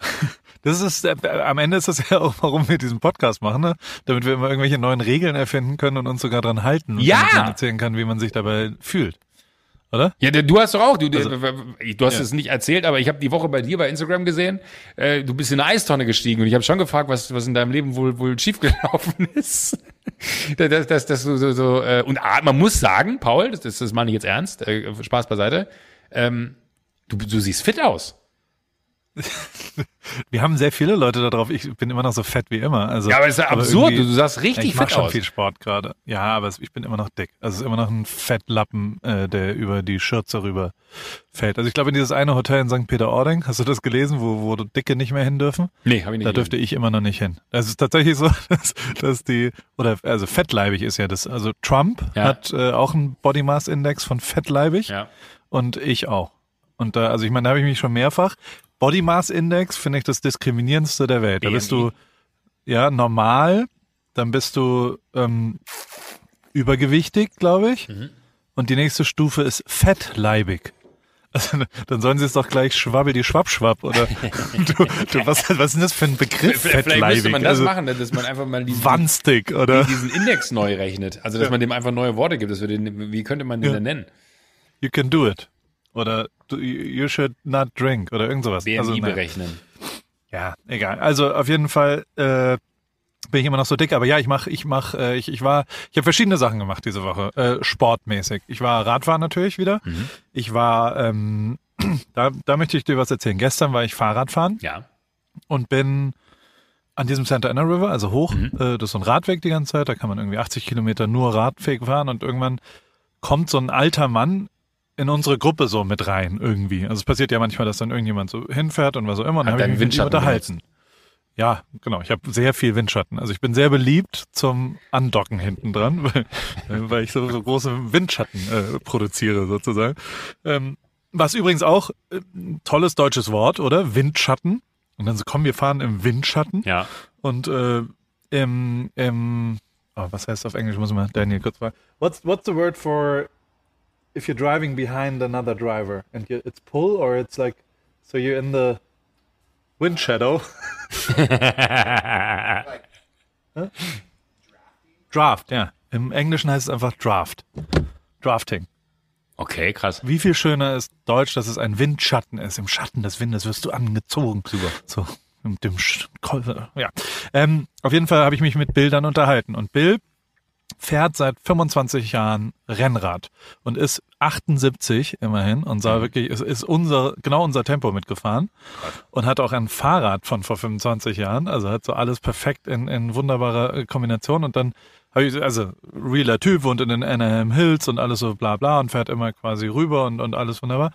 Das ist, äh, am Ende ist das ja auch, warum wir diesen Podcast machen, ne? Damit wir immer irgendwelche neuen Regeln erfinden können und uns sogar dran halten. Und Ja! erzählen kann, wie man sich dabei fühlt. Oder? Ja, du hast doch auch, du, Also- du hast Ja. es nicht erzählt, aber ich habe die Woche bei dir bei Instagram gesehen, äh, du bist in eine Eistonne gestiegen und ich habe schon gefragt, was, was in deinem Leben wohl, wohl schiefgelaufen ist. das, das, das so, so, so, äh, und ah, man muss sagen, Paul, das, das, das meine ich jetzt ernst, äh, Spaß beiseite, ähm, du, du siehst fit aus. Wir haben sehr viele Leute da drauf. Ich bin immer noch so fett wie immer. Also, Ja, aber das ist ja absurd, du, sahst Ja, richtig ich mache schon viel Sport gerade. Ja, aber es, ich bin immer noch dick. Also es ist immer noch ein Fettlappen, äh, der über die Schürze rüber fällt. Also ich glaube, in dieses eine Hotel in St. Peter-Ording, hast du das gelesen, wo, wo Dicke nicht mehr hin dürfen? Nee, habe ich nicht. Da dürfte ich immer noch nicht hin. Es ist tatsächlich so, dass, dass die, oder also fettleibig ist ja das. Also Trump Ja. hat äh, auch einen Body Mass Index von fettleibig ja. und ich auch. Und da, also ich meine, da habe ich mich schon mehrfach. Body Mass Index finde ich das diskriminierendste der Welt. Da bist du ja normal, dann bist du ähm, übergewichtig, glaube ich. Mhm. Und die nächste Stufe ist fettleibig. Also, dann sollen sie es doch gleich schwabbel die Schwapp-Schwapp oder du, du, was, was ist denn das für ein Begriff? Vielleicht müsste Fettleibig. man das also, machen, dass man einfach mal diesen, Wanstig oder diesen Index neu rechnet. Also, dass man dem einfach neue Worte gibt. Dass wir den, wie könnte man den Ja. denn nennen? you can do it. Oder you should not drink oder irgend sowas. BMI also, naja. berechnen. Ja, egal. Also auf jeden Fall, äh, bin ich immer noch so dick. Aber ja, ich mach, ich mach, äh, ich, ich war, ich habe verschiedene Sachen gemacht diese Woche, äh, sportmäßig. Ich war Radfahren natürlich wieder. Mhm. Ich war, ähm, da, da möchte ich dir was erzählen. Gestern war ich Fahrradfahren Ja. und bin an diesem Santa Ana River, also hoch, Mhm. äh, das ist so ein Radweg die ganze Zeit, da kann man irgendwie 80 Kilometer nur Radweg fahren und irgendwann kommt so ein alter Mann in unsere Gruppe so mit rein irgendwie. Also es passiert ja manchmal, dass dann irgendjemand so hinfährt und was auch immer und dann habe ich mich Windschatten unterhalten. Ja, genau. Ich habe sehr viel Windschatten. Also ich bin sehr beliebt zum Andocken hinten dran, weil, weil ich so, so große Windschatten äh, produziere sozusagen. Ähm, was übrigens auch äh, ein tolles deutsches Wort, oder? Windschatten. Und dann so, komm, wir fahren im Windschatten. Ja. Und äh, im, im oh, was heißt auf Englisch? Muss mal Daniel kurz fragen. What's what's the word for if you're driving behind another driver and you, it's pull or it's like so you're in the wind shadow? Draft, ja. Im Englischen heißt es einfach Draft. Drafting. Okay, krass. Wie viel schöner ist Deutsch, dass es ein Windschatten ist. Im Schatten des Windes wirst du angezogen. Super. So, mit dem Sch ja. Ähm, auf jeden Fall habe ich mich mit Bill dann unterhalten. Und Bill fährt seit 25 Jahren Rennrad und ist 78 immerhin und sah wirklich, ist, ist unser, genau unser Tempo mitgefahren und hat auch ein Fahrrad von vor 25 Jahren, also hat so alles perfekt in, in wunderbarer äh, Kombination und dann habe ich, also realer Typ, wohnt in den Anaheim Hills und alles so bla bla und fährt immer quasi rüber und, und alles wunderbar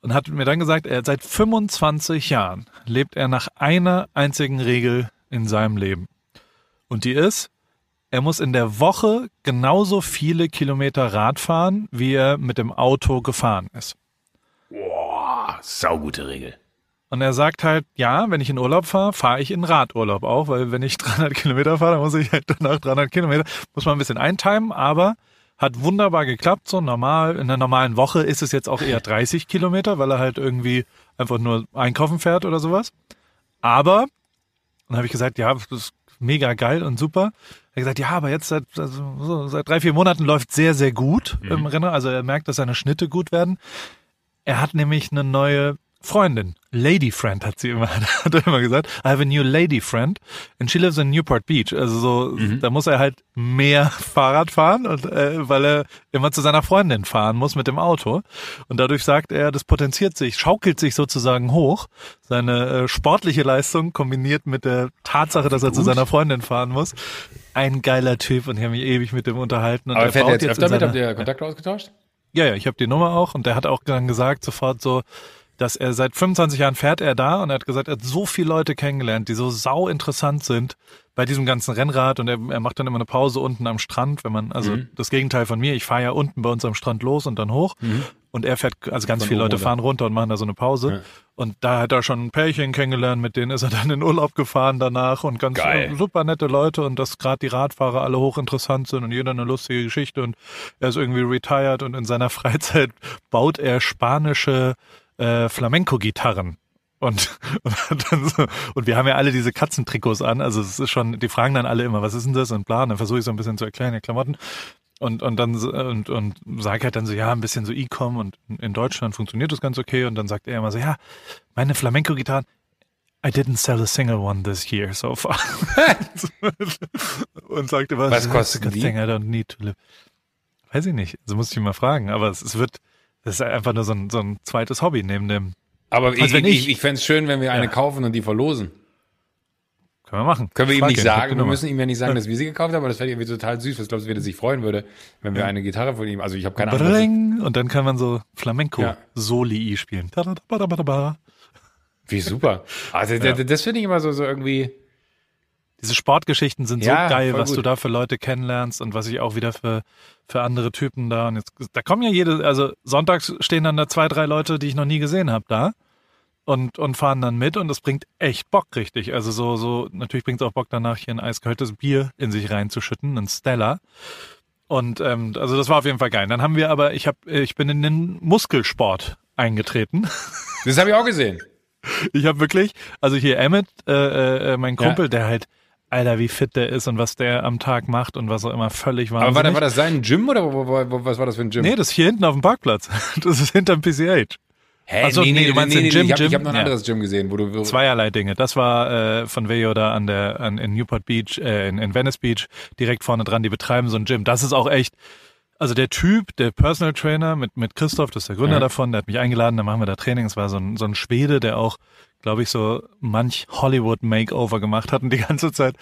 und hat mir dann gesagt, er seit 25 Jahren lebt er nach einer einzigen Regel in seinem Leben. Und die ist, er muss in der Woche genauso viele Kilometer Rad fahren, wie er mit dem Auto gefahren ist. Boah, saugute Regel. Und er sagt halt, ja, wenn ich in Urlaub fahre, fahre ich in Radurlaub auch, weil wenn ich 300 Kilometer fahre, dann muss ich halt danach 300 Kilometer, muss man ein bisschen eintimen, aber hat wunderbar geklappt, so normal. In einer normalen Woche ist es jetzt auch eher 30 Kilometer, weil er halt irgendwie einfach nur einkaufen fährt oder sowas. Aber, dann habe ich gesagt, ja, das ist mega geil und super. Er hat gesagt, ja, aber jetzt seit, also, so, seit drei, vier Monaten läuft sehr, sehr gut im Rennen. Also er merkt, dass seine Schnitte gut werden. Er hat nämlich eine neue Freundin. Lady Friend hat sie immer, hat er immer gesagt. I have a new lady friend and she lives in Newport Beach. Also so, da muss er halt mehr Fahrrad fahren und äh, weil er immer zu seiner Freundin fahren muss mit dem Auto. Und dadurch sagt er, das potenziert sich, schaukelt sich sozusagen hoch. Seine äh, sportliche Leistung kombiniert mit der Tatsache, dass er zu seiner Freundin fahren muss. Ein geiler Typ und ich habe mich ewig mit dem unterhalten. Und Aber er fährt jetzt öfter mit? seiner- Habt ihr Kontakte ausgetauscht? ja, ja, ich habe die Nummer auch und der hat auch dann gesagt sofort so, dass er seit 25 Jahren fährt er da und er hat gesagt, er hat so viele Leute kennengelernt, die so sau interessant sind bei diesem ganzen Rennrad und er, er macht dann immer eine Pause unten am Strand, wenn man, also Mhm. das Gegenteil von mir, ich fahre ja unten bei uns am Strand los und dann hoch und er fährt, also ganz Von viele Leute fahren runter und machen da so eine Pause Ja. und da hat er schon ein Pärchen kennengelernt, mit denen ist er dann in Urlaub gefahren danach und ganz Geil. super nette Leute und dass gerade die Radfahrer alle hochinteressant sind und jeder eine lustige Geschichte und er ist irgendwie retired und in seiner Freizeit baut er spanische äh, Flamenco-Gitarren. Und, und, dann so, und wir haben ja alle diese Katzentrikots an, also es ist schon, die fragen dann alle immer, was ist denn das und bla, und dann versuche ich so ein bisschen zu erklären, die Klamotten. Und, und dann und, und sag halt dann so, ja, ein bisschen so E-Com und in Deutschland funktioniert das ganz okay. Und dann sagt er immer so, ja, meine Flamenco-Gitarren, I didn't sell a single one this year so far. und sagte, was, Was kosten good die? thing I don't need to live. Weiß ich nicht, so muss ich mal fragen. Aber es, es wird, das ist einfach nur so ein, so ein zweites Hobby neben dem, Aber ich, Also wenn ich, ich- ich, fände es schön, wenn wir eine Ja. kaufen und die verlosen. können wir machen. Können wir ihm nicht ich sagen, wir müssen ihm ja nicht sagen, dass wir sie gekauft haben, aber das wäre irgendwie total süß. Was glaubst du, wie er sich freuen würde, wenn wir eine Gitarre von ihm, also ich habe keine Ahnung. Bring, und dann kann man so Ja. Flamenco-Soli spielen. Tadadabadabada. Wie super. Also Ja. das, das finde ich immer so, so irgendwie, Diese Sportgeschichten sind so Ja, geil, voll was gut. du da für Leute kennenlernst und was ich auch wieder für, für andere Typen da. Und jetzt, da kommen ja jede, also sonntags stehen dann da zwei, drei Leute, die ich noch nie gesehen habe da und, und fahren dann mit und das bringt echt Bock richtig. Also so, so, natürlich bringt es auch Bock danach hier ein eiskaltes Bier in sich reinzuschütten, ein Stella. Und ähm, also das war auf jeden Fall geil. Dann haben wir aber, ich habe, ich bin in den Muskelsport eingetreten. das habe ich auch gesehen. Ich habe wirklich, also hier Emmett, äh, äh, mein Ja. Kumpel, der halt, Alter, wie fit der ist und was der am Tag macht und was er immer völlig wahnsinnig. Aber war, das- war das sein Gym oder was war das für ein Gym? Nee, das ist hier hinten auf dem Parkplatz. Das ist hinterm PCH. Hä? Ach so, nee, du meinst den Gym, ich habe hab noch ein Ja. anderes Gym gesehen, wo du Zweierlei Dinge. Das war äh, von Vejo da an der an, in Newport Beach, äh, in, in Venice Beach, direkt vorne dran. Die betreiben so ein Gym. Das ist auch echt. Also der Typ, der Personal Trainer mit mit Christoph, das ist der Gründer Ja. davon, der hat mich eingeladen, da machen wir da Training. Es war so ein so ein Schwede, der auch, glaube ich, so manch Hollywood Makeover gemacht hat und die ganze Zeit,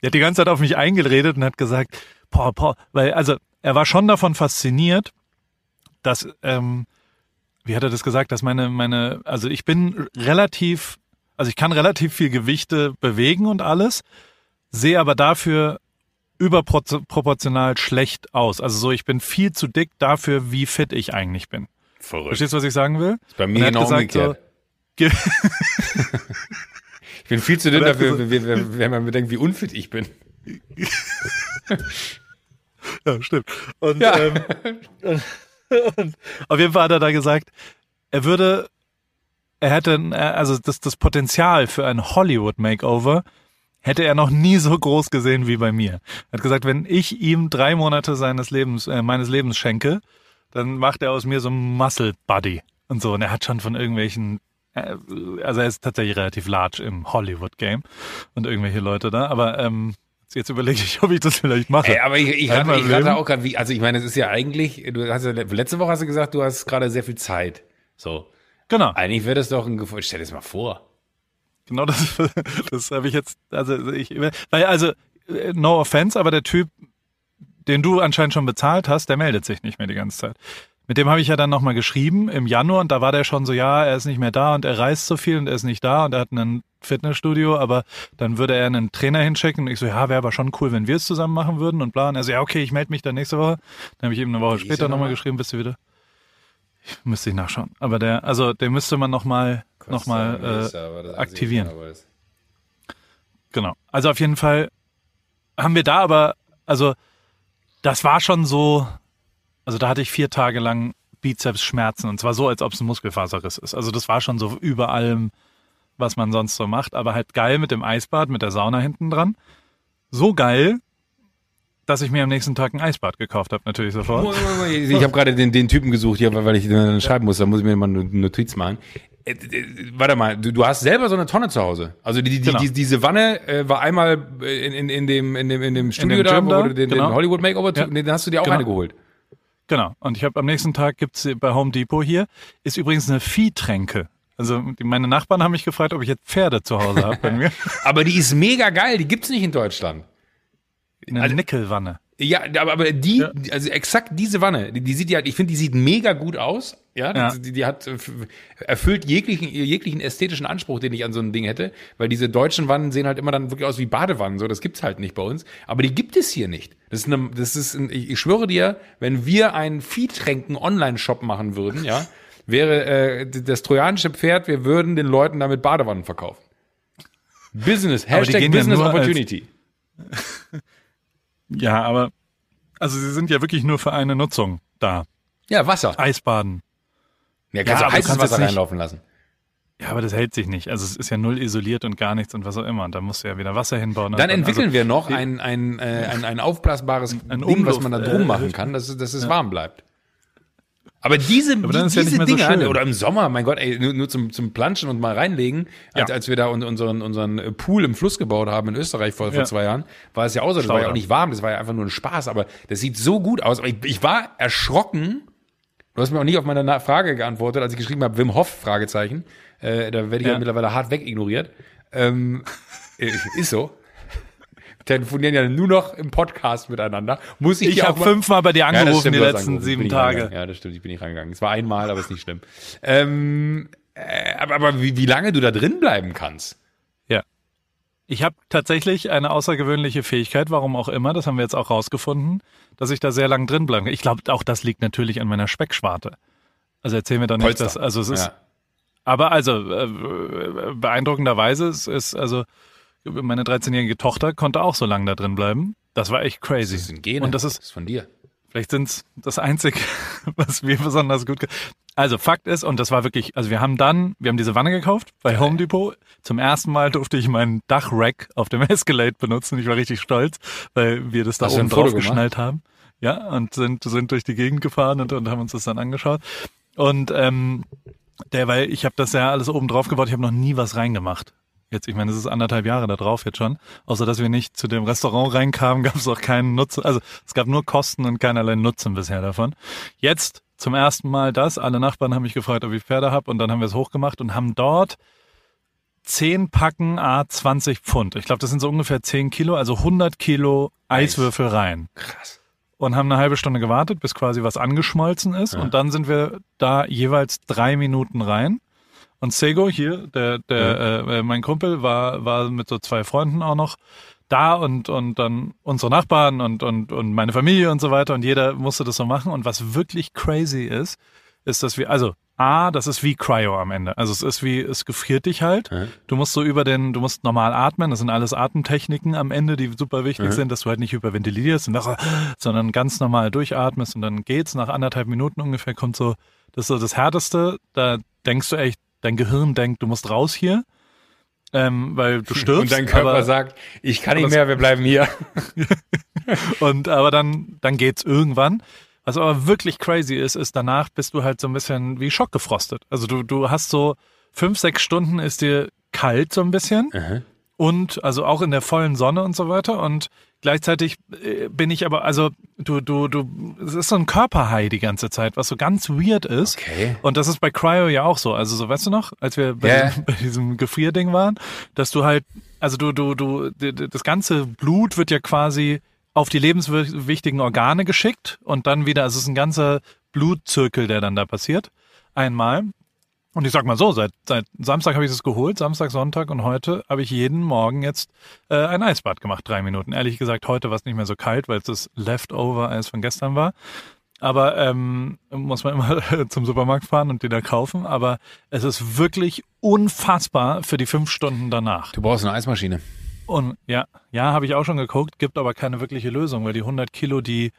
der hat die ganze Zeit auf mich eingeredet und hat gesagt, boah, boah, weil also er war schon davon fasziniert, dass ähm, wie hat er das gesagt, dass meine, meine, also ich bin relativ, also ich kann relativ viel Gewichte bewegen und alles, sehe aber dafür überproportional schlecht aus. Also so, ich bin viel zu dick dafür, wie fit ich eigentlich bin. verrückt. Verstehst du, was ich sagen will? Ist bei mir er genau gesagt, umgekehrt. Ge- ich bin viel zu dünn dafür, wenn, man bedenkt, wie unfit ich bin. Ja, stimmt. Und, Ja. Ähm, und, und auf jeden Fall hat er da gesagt, er würde, er hätte, äh, also das, das Potenzial für ein Hollywood-Makeover hätte er noch nie so groß gesehen wie bei mir. Er hat gesagt, wenn ich ihm drei Monate seines Lebens, äh, meines Lebens schenke, dann macht er aus mir so einen Muscle Buddy und so. Und er hat schon von irgendwelchen, also er ist tatsächlich relativ large im Hollywood-Game und irgendwelche Leute da, aber ähm, jetzt überlege ich, ob ich das vielleicht mache. Ey, aber ich, ich, Einmal rate, ich rate auch gerade, wie, also ich meine, es ist ja eigentlich, du hast ja, letzte Woche hast du gesagt, du hast gerade sehr viel Zeit. So. Genau. Eigentlich wäre das doch ein Gefühl, stell dir das mal vor. Genau das, das habe ich jetzt, also ich, weil also äh, no offense, aber der Typ, den du anscheinend schon bezahlt hast, der meldet sich nicht mehr die ganze Zeit. Mit dem habe ich ja dann nochmal geschrieben im Januar und da war der schon so, ja, er ist nicht mehr da und er reist so viel und er ist nicht da und er hat ein Fitnessstudio, aber dann würde er einen Trainer hinschicken und ich so, ja, wäre aber schon cool, wenn wir es zusammen machen würden und bla. Und er so, ja, okay, ich melde mich dann nächste Woche. Dann habe ich eben eine Woche Wie später er nochmal geschrieben, bist du wieder. Ich müsste ich nachschauen. Aber der, also den müsste man nochmal noch mal, äh, aktivieren. Genau. Also auf jeden Fall haben wir da aber, also das war schon so, also da hatte ich vier Tage lang Bizepsschmerzen und zwar so, als ob es ein Muskelfaserriss ist. Also das war schon so über allem, was man sonst so macht, aber halt geil mit dem Eisbad, mit der Sauna hinten dran. So geil, dass ich mir am nächsten Tag ein Eisbad gekauft habe, natürlich sofort. Ich habe gerade den, den Typen gesucht hier, weil ich dann schreiben muss, da muss ich mir mal eine Notiz machen. Äh, äh, Warte mal, du, du hast selber so eine Tonne zu Hause. Also die, die, Genau. die, diese Wanne äh, war einmal in, in, in, dem, in, dem, in dem Studio dem da, wo du den, genau. den Hollywood Makeover, Ja. den hast du dir auch Genau. eine geholt. Genau. Und ich habe am nächsten Tag gibt's bei Home Depot hier, ist übrigens eine Viehtränke. Also die, meine Nachbarn haben mich gefragt, ob ich jetzt Pferde zu Hause habe bei mir. Aber die ist mega geil, die gibt's nicht in Deutschland. Eine Also- Nickelwanne. Ja, aber, aber die, Ja. also exakt diese Wanne, die, die sieht ja, ich finde, die sieht mega gut aus. Ja, Ja. Die, die hat äh, erfüllt jeglichen, jeglichen ästhetischen Anspruch, den ich an so ein Ding hätte, weil diese deutschen Wannen sehen halt immer dann wirklich aus wie Badewannen, so das gibt's halt nicht bei uns. Aber die gibt es hier nicht. Das ist, eine, das ist, ein, ich, ich schwöre dir, wenn wir einen Viehtränken Online-Shop machen würden, ja, wäre äh, das trojanische Pferd, wir würden den Leuten damit Badewannen verkaufen. Business, Hashtag ja Business als- Opportunity. Ja, aber also sie sind ja wirklich nur für eine Nutzung da. Ja, Wasser. Eisbaden. Ja, kannst Ja, du heißes Wasser reinlaufen lassen. Ja, aber das hält sich nicht. Also es ist ja null isoliert und gar nichts und was auch immer. Und da musst du ja wieder Wasser hinbauen. Dann entwickeln also, wir noch ein, ein, äh, ein, ein aufblasbares ein Ding, was man da Umluft- drum äh, machen kann, dass, dass es warm bleibt. Aber diese, Aber die, ja diese nicht mehr so oder im Sommer, mein Gott, ey, nur, nur zum, zum Planschen und mal reinlegen, als, Ja. als wir da un- unseren, unseren Pool im Fluss gebaut haben in Österreich vor, vor Ja. zwei Jahren, war es ja auch so, das war ja auch nicht warm, das war ja einfach nur ein Spaß, aber das sieht so gut aus. Aber ich, ich war erschrocken, du hast mir auch nicht auf meine Frage geantwortet, als ich geschrieben habe, Wim Hof, Fragezeichen, äh, da werde ich ja. Ja. mittlerweile hart wegignoriert. Ähm, äh, ist so. Telefonieren ja nur noch im Podcast miteinander. Muss ich, Ich habe mal- fünfmal bei dir Ja, angerufen stimmt, die letzten angerufen. Sieben Tage. Ja, das stimmt, ich bin nicht reingegangen. Es war einmal, aber ist nicht schlimm. Ähm, äh, aber aber wie, wie lange du da drin bleiben kannst? Ja. Ich habe tatsächlich eine außergewöhnliche Fähigkeit, warum auch immer, das haben wir jetzt auch rausgefunden, dass ich da sehr lang drin bleiben kann. Ich glaube, auch das liegt natürlich an meiner Speckschwarte. Also erzähl mir doch nicht, Polster. dass, also es ist, Ja. aber also äh, beeindruckenderweise es ist, also meine 13-jährige Tochter konnte auch so lange da drin bleiben. Das war echt crazy. Das sind Gene. Und das ist von dir. Vielleicht sind's das Einzige, was mir besonders gut. Also Fakt ist, und das war wirklich, also wir haben dann, wir haben diese Wanne gekauft bei Home Depot. Zum ersten Mal durfte ich meinen Dachrack auf dem Escalade benutzen. Ich war richtig stolz, weil wir das da Hast oben drauf geschnallt haben. Ja, und sind, sind durch die Gegend gefahren und, und haben uns das dann angeschaut. Und ähm, Der, weil ich habe das ja alles oben drauf gebaut, ich habe noch nie was reingemacht. Jetzt, ich meine, es ist anderthalb Jahre da drauf jetzt schon. Außer dass wir nicht zu dem Restaurant reinkamen, gab es auch keinen Nutzen. Also es gab nur Kosten und keinerlei Nutzen bisher davon. Jetzt zum ersten Mal das. Alle Nachbarn haben mich gefragt, ob ich Pferde habe und dann haben wir es hochgemacht und haben dort zehn Packen A 20 Pfund. Ich glaube, das sind so ungefähr 10 Kilo, also 100 Kilo Eiswürfel rein. Krass. Und haben eine halbe Stunde gewartet, bis quasi was angeschmolzen ist. Ja. Und dann sind wir da jeweils drei Minuten rein. Und Sego hier, der, der, äh, äh, mein Kumpel, war, war mit so zwei Freunden auch noch da und, und dann unsere Nachbarn und, und, und meine Familie und so weiter. Und jeder musste das so machen. Und was wirklich crazy ist, ist, dass wir, also A, das ist wie Cryo am Ende. Also es ist wie, es gefriert dich halt. Ja. Du musst so über den, du musst normal atmen. Das sind alles Atemtechniken am Ende, die super wichtig Mhm. sind, dass du halt nicht hyperventilierst, und nachher, sondern ganz normal durchatmest und dann geht's. Nach anderthalb Minuten ungefähr kommt so, das ist so das Härteste. Da denkst du echt, dein Gehirn denkt, du musst raus hier, ähm, weil du stirbst. Und dein Körper aber, sagt, ich kann nicht mehr, wir bleiben hier. Und aber dann, dann geht's irgendwann. Was aber wirklich crazy ist, ist danach bist du halt so ein bisschen wie schockgefrostet. Also du, du hast so fünf, sechs Stunden ist dir kalt so ein bisschen und also auch in der vollen Sonne und so weiter und gleichzeitig äh, bin ich aber, also du, du, du, es ist so ein Körperhigh die ganze Zeit, was so ganz weird ist. Okay. Und das ist bei Cryo ja auch so. Also so, weißt du noch, als wir bei, Ja. diesem, bei diesem Gefrierding waren, dass du halt, also du, du, du, das ganze Blut wird ja quasi auf die lebenswichtigen Organe geschickt und dann wieder, also es ist ein ganzer Blutzirkel, der dann da passiert. Einmal. Und ich sag mal so, seit, seit Samstag habe ich das geholt, Samstag, Sonntag und heute habe ich jeden Morgen jetzt äh, ein Eisbad gemacht, drei Minuten. Ehrlich gesagt, heute war es nicht mehr so kalt, weil es das Leftover-Eis von gestern war. Aber ähm, muss man immer zum Supermarkt fahren und die da kaufen. Aber es ist wirklich unfassbar für die fünf Stunden danach. Du brauchst eine Eismaschine. Und ja, ja, habe ich auch schon geguckt, gibt aber keine wirkliche Lösung, weil die 100 Kilo, die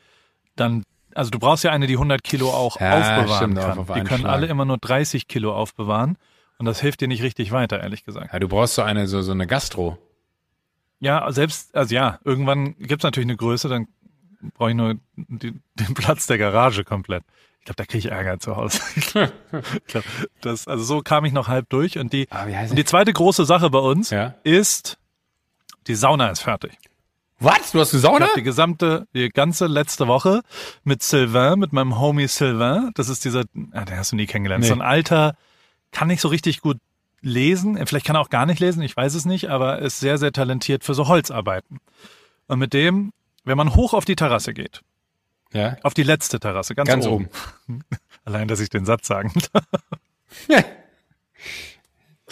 dann, also du brauchst ja eine, die 100 Kilo auch Ja, aufbewahren stimmt, kann. auf die können alle immer nur 30 Kilo aufbewahren und das hilft dir nicht richtig weiter, ehrlich gesagt. Ja, du brauchst so eine, so, so eine Gastro. Ja, selbst, also ja, irgendwann gibt's natürlich eine Größe, dann brauche ich nur die, den Platz der Garage komplett. Ich glaube, da kriege ich Ärger zu Hause. ich glaub, das, also so kam ich noch halb durch und die, Ah, und die zweite große Sache bei uns Ja. ist, die Sauna ist fertig. Was? Du hast eine Ich habe die gesamte, die ganze letzte Woche mit Sylvain, mit meinem Homie Sylvain. Das ist dieser, ah, den hast du nie kennengelernt. Nee. So ein alter, kann nicht so richtig gut lesen. Vielleicht kann er auch gar nicht lesen, ich weiß es nicht, aber ist sehr, sehr talentiert für so Holzarbeiten. Und mit dem, wenn man hoch auf die Terrasse geht, Ja. auf die letzte Terrasse, ganz, Ganz oben. oben. Allein, dass ich den Satz sagen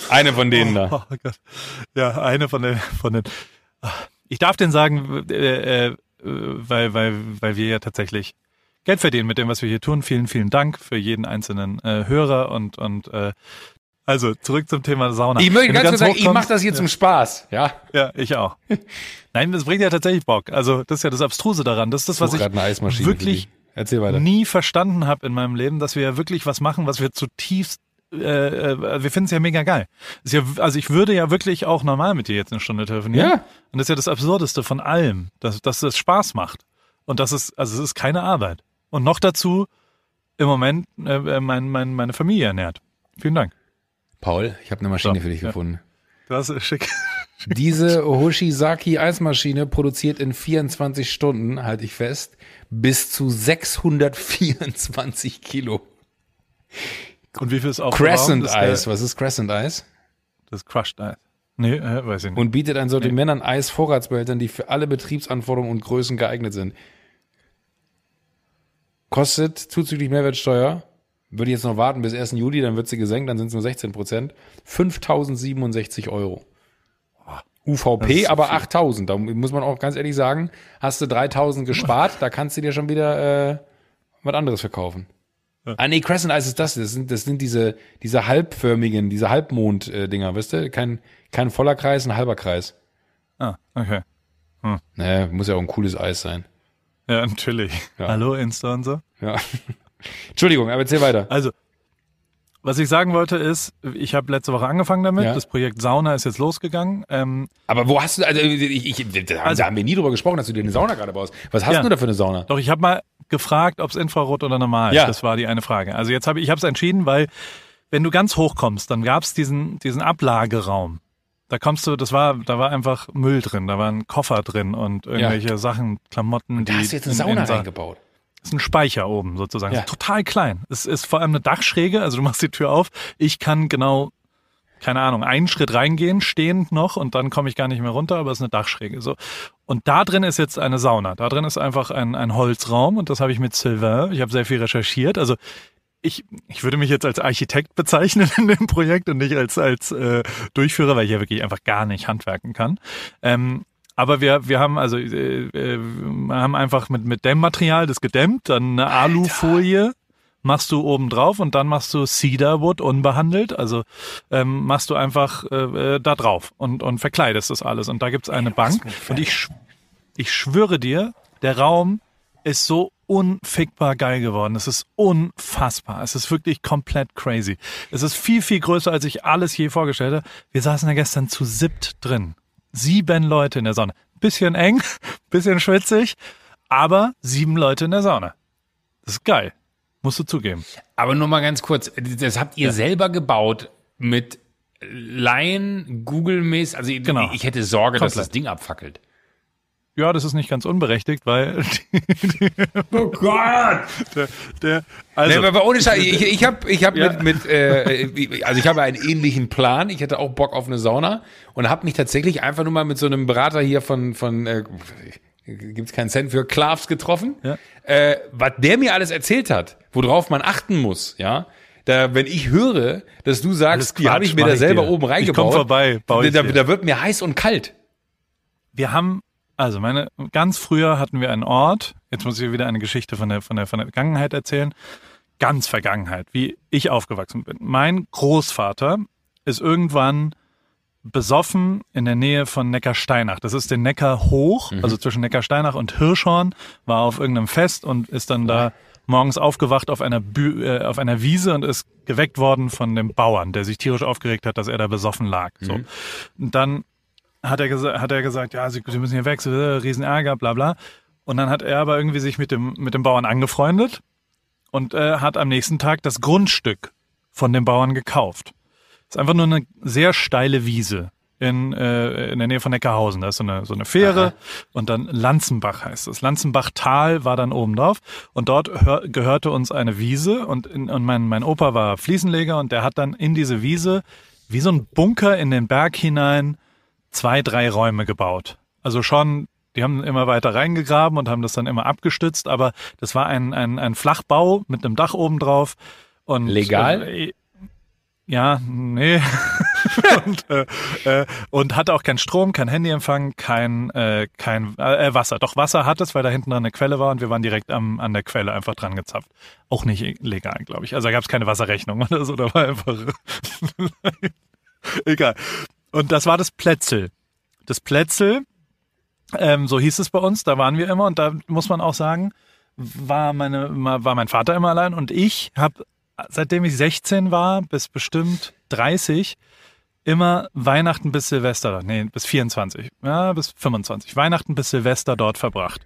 Eine von denen da. Oh. Ja, eine von den, von den. Ich darf den sagen, äh, äh, weil, weil, weil wir ja tatsächlich Geld verdienen mit dem, was wir hier tun. Vielen, vielen Dank für jeden einzelnen äh, Hörer und und äh, also zurück zum Thema Sauna. Ich möchte ganz kurz sagen, ich mache das hier zum Spaß. Ja. Ja, ich auch. Nein, das bringt ja tatsächlich Bock. Also das ist ja das Abstruse daran. Das ist das, was ich für wirklich nie verstanden habe in meinem Leben, dass wir ja wirklich was machen, was wir zutiefst äh, äh, wir finden es ja mega geil. Ja, also ich würde ja wirklich auch normal mit dir jetzt eine Stunde telefonieren. Ja. Und das ist ja das Absurdeste von allem, dass, dass es Spaß macht. Und das ist, also es ist keine Arbeit. Und noch dazu im Moment äh, mein, mein, meine Familie ernährt. Vielen Dank. Paul, ich habe eine Maschine So, für dich ja. gefunden. Das ist schick. Diese Hoshizaki Eismaschine produziert in 24 Stunden, halte ich fest, bis zu 624 Kilo. Und wie viel ist auch Crescent Eis. ist Was ist Crescent Eis? das Crushed Eis. Nee, äh, weiß ich nicht. Und bietet ein Sortiment an Eisvorratsbehältern, die für alle Betriebsanforderungen und Größen geeignet sind. Kostet zuzüglich Mehrwertsteuer, würde ich jetzt noch warten bis 1. Juli, dann wird sie gesenkt, dann sind es nur 16 Prozent, 5.067 Euro. UVP ist aber viel. 8.000. Da muss man auch ganz ehrlich sagen, hast du 3.000 gespart, da kannst du dir schon wieder äh, was anderes verkaufen. Ah nee, Crescent Eis ist das. Das sind, das sind diese, diese halbförmigen, diese Halbmond-Dinger, weißt du? Kein, kein voller Kreis, ein halber Kreis. Ah, okay. Naja, muss ja auch ein cooles Eis sein. Ja, natürlich. Ja. Hallo, Insta und so. Ja. Entschuldigung, aber erzähl weiter. Also, was ich sagen wollte ist, ich habe letzte Woche angefangen damit. Ja. Das Projekt Sauna ist jetzt losgegangen. Ähm, Aber wo hast du, also ich, ich, da haben- Also- haben wir nie drüber gesprochen, dass du dir eine Sauna gerade baust. Was hast Ja. du da für eine Sauna? doch, ich habe mal gefragt, ob es Infrarot oder normal ist. Ja. Das war die eine Frage. Also jetzt habe ich, ich habe es entschieden, weil wenn du ganz hoch kommst, dann gab's diesen, diesen Ablageraum. Da kommst du, das war, da war einfach Müll drin, da war ein Koffer drin und irgendwelche Sachen, Klamotten, die. Da hast du jetzt eine in- Sauna in Sa- reingebaut. ist ein Speicher oben sozusagen. Ja. Ist total klein. Es ist vor allem eine Dachschräge, also du machst die Tür auf. Ich kann genau, keine Ahnung, einen Schritt reingehen, stehend noch und dann komme ich gar nicht mehr runter, aber es ist eine Dachschräge. So. Und da drin ist jetzt eine Sauna. Da drin ist einfach ein, ein Holzraum und das habe ich mit Sylvain. Ich habe sehr viel recherchiert. Also ich, ich würde mich jetzt als Architekt bezeichnen in dem Projekt und nicht als, als äh, Durchführer, weil ich ja wirklich einfach gar nicht handwerken kann. Ähm, aber wir, wir haben also äh, äh, wir haben einfach mit, mit Dämmmaterial das gedämmt, dann eine Alufolie machst du oben drauf und dann machst du Cedarwood unbehandelt, also ähm, machst du einfach äh, äh, da drauf und, und verkleidest das alles. Und da gibt's eine Bank und ich, ich schwöre dir, der Raum ist so unfickbar geil geworden. Es ist unfassbar. Es ist wirklich komplett crazy. Es ist viel, viel größer, als ich alles je vorgestellt habe. Wir saßen da gestern zu siebt drin. Sieben Leute in der Sonne. Bisschen eng, bisschen schwitzig, aber sieben Leute in der Sauna. Das ist geil. Musst du zugeben. Aber nur mal ganz kurz, das habt ihr selber gebaut mit Laien, Google-mäßig. Also Genau. ich hätte Sorge, dass Komplett. das Ding abfackelt. Ja, das ist nicht ganz unberechtigt, weil Oh Gott! der, der also nee, aber ohne Scheiß, ich, ich habe ich hab Ja. mit, mit äh, also ich habe einen ähnlichen Plan. Ich hätte auch Bock auf eine Sauna und habe mich tatsächlich einfach nur mal mit so einem Berater hier von, von äh, gibt's keinen Cent für Klavs getroffen. Ja. Äh, was der mir alles erzählt hat, worauf man achten muss, ja. Da, wenn ich höre, dass du sagst, die habe ich mir da selber dir. oben Ich komm reingebaut. vorbei, baue ich da, dir. da wird mir heiß und kalt. wir haben, also meine, ganz früher hatten wir einen Ort, jetzt muss ich wieder eine Geschichte von der, von der, von der Vergangenheit erzählen, ganz Vergangenheit, wie ich aufgewachsen bin. Mein Großvater ist irgendwann besoffen in der Nähe von Neckarsteinach. Das ist den Neckar hoch, also zwischen Neckarsteinach und Hirschhorn, war auf irgendeinem Fest und ist dann da morgens aufgewacht auf einer, Bü äh, auf einer Wiese und ist geweckt worden von dem Bauern, der sich tierisch aufgeregt hat, dass er da besoffen lag. So. Und dann hat er, hat er gesagt, ja, sie, sie müssen hier weg, so, äh, Riesenärger, bla bla. Und dann hat er aber irgendwie sich mit dem, mit dem Bauern angefreundet und äh, hat am nächsten Tag das Grundstück von dem Bauern gekauft. Ist einfach nur eine sehr steile Wiese in, äh, in der Nähe von Neckarhausen. Da ist so eine, so eine Fähre und dann Lanzenbach heißt es. Lanzenbachtal war dann oben drauf und dort hör, gehörte uns eine Wiese und, in, und mein, mein Opa war Fliesenleger und der hat dann in diese Wiese wie so ein Bunker in den Berg hinein zwei, drei Räume gebaut. Also schon, die haben immer weiter reingegraben und haben das dann immer abgestützt, aber das war ein, ein, ein Flachbau mit einem Dach oben drauf. Und, Legal? Äh, ja, nee. und, äh, äh, und hatte auch keinen Strom, kein Handyempfang, kein, äh, kein äh, Wasser. Doch Wasser hat es, weil da hinten dran eine Quelle war und wir waren direkt am, an der Quelle einfach dran gezapft. Auch nicht legal, glaube ich. Also da gab es keine Wasserrechnung oder so, da war einfach. Egal. Und das war das Plätzel. Das Plätzel, ähm, so hieß es bei uns, da waren wir immer und da muss man auch sagen, war meine, war mein Vater immer allein und ich habe, seitdem ich 16 war, bis bestimmt 30, immer Weihnachten bis Silvester, nee, bis 24, ja, bis 25, Weihnachten bis Silvester dort verbracht.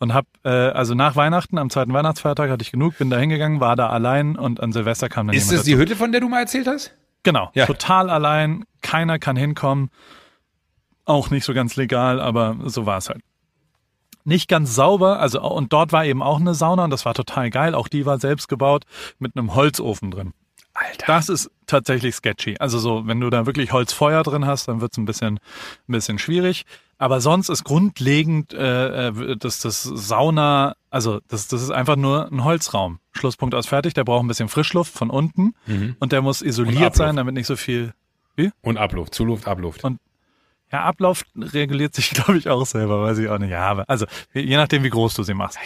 Und hab, äh, also nach Weihnachten, am zweiten Weihnachtsfeiertag hatte ich genug, bin da hingegangen, war da allein und an Silvester kam dann Ist das die Hütte, von der du mal erzählt hast? Genau, Ja. total allein, keiner kann hinkommen. Auch nicht so ganz legal, aber so war es halt. Nicht ganz sauber, also und dort war eben auch eine Sauna und das war total geil. Auch die war selbst gebaut mit einem Holzofen drin. Alter. Das ist tatsächlich sketchy. Also so, wenn du da wirklich Holzfeuer drin hast, dann wird's ein bisschen, ein bisschen schwierig. Aber sonst ist grundlegend äh, äh, das, das Sauna, also das, das ist einfach nur ein Holzraum. Schlusspunkt aus fertig. Der braucht ein bisschen Frischluft von unten und der muss isoliert sein, damit nicht so viel Und Abluft, Zuluft, Abluft. Und- ja, Ablauf reguliert sich, glaube ich, auch selber, weiß ich auch nicht. Ja, aber also je nachdem, wie groß du sie machst.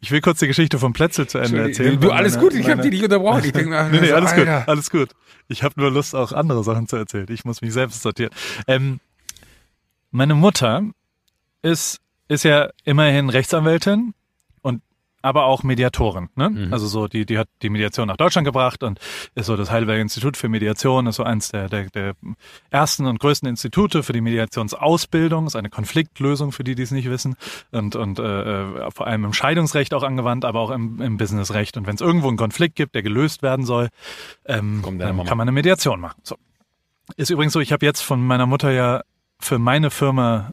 Ich will kurz die Geschichte vom Plätzel zu Ende erzählen. du, alles meine- gut, ich habe meine- dich nicht unterbrochen. Ich denk, ach, Nee, nee, alles Alter. gut, alles gut. Ich habe nur Lust, auch andere Sachen zu erzählen. Ich muss mich selbst sortieren. Ähm, meine Mutter ist, ist ja immerhin Rechtsanwältin aber auch Mediatorin. Ne? Mhm. Also so, die, die hat die Mediation nach Deutschland gebracht und ist so das Heidelberger Institut für Mediation, ist so eins der, der, der ersten und größten Institute für die Mediationsausbildung, ist eine Konfliktlösung für die, die es nicht wissen und, und äh, vor allem im Scheidungsrecht auch angewandt, aber auch im, im Businessrecht. Und wenn es irgendwo einen Konflikt gibt, der gelöst werden soll, ähm, dann kann man eine Mediation machen. So. Ist übrigens so, ich habe jetzt von meiner Mutter ja für meine Firma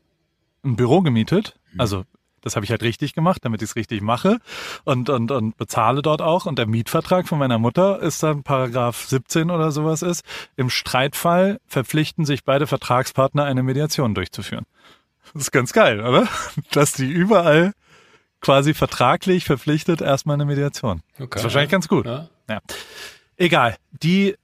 ein Büro gemietet. Mhm. Also das habe ich halt richtig gemacht, damit ich es richtig mache und, und, und bezahle dort auch. Und der Mietvertrag von meiner Mutter ist dann Paragraph 17 oder sowas ist. Im Streitfall verpflichten sich beide Vertragspartner, eine Mediation durchzuführen. Das ist ganz geil, oder? Dass die überall quasi vertraglich verpflichtet erstmal eine Mediation. Okay. Das ist wahrscheinlich ganz gut. Ja. ja. Egal. Die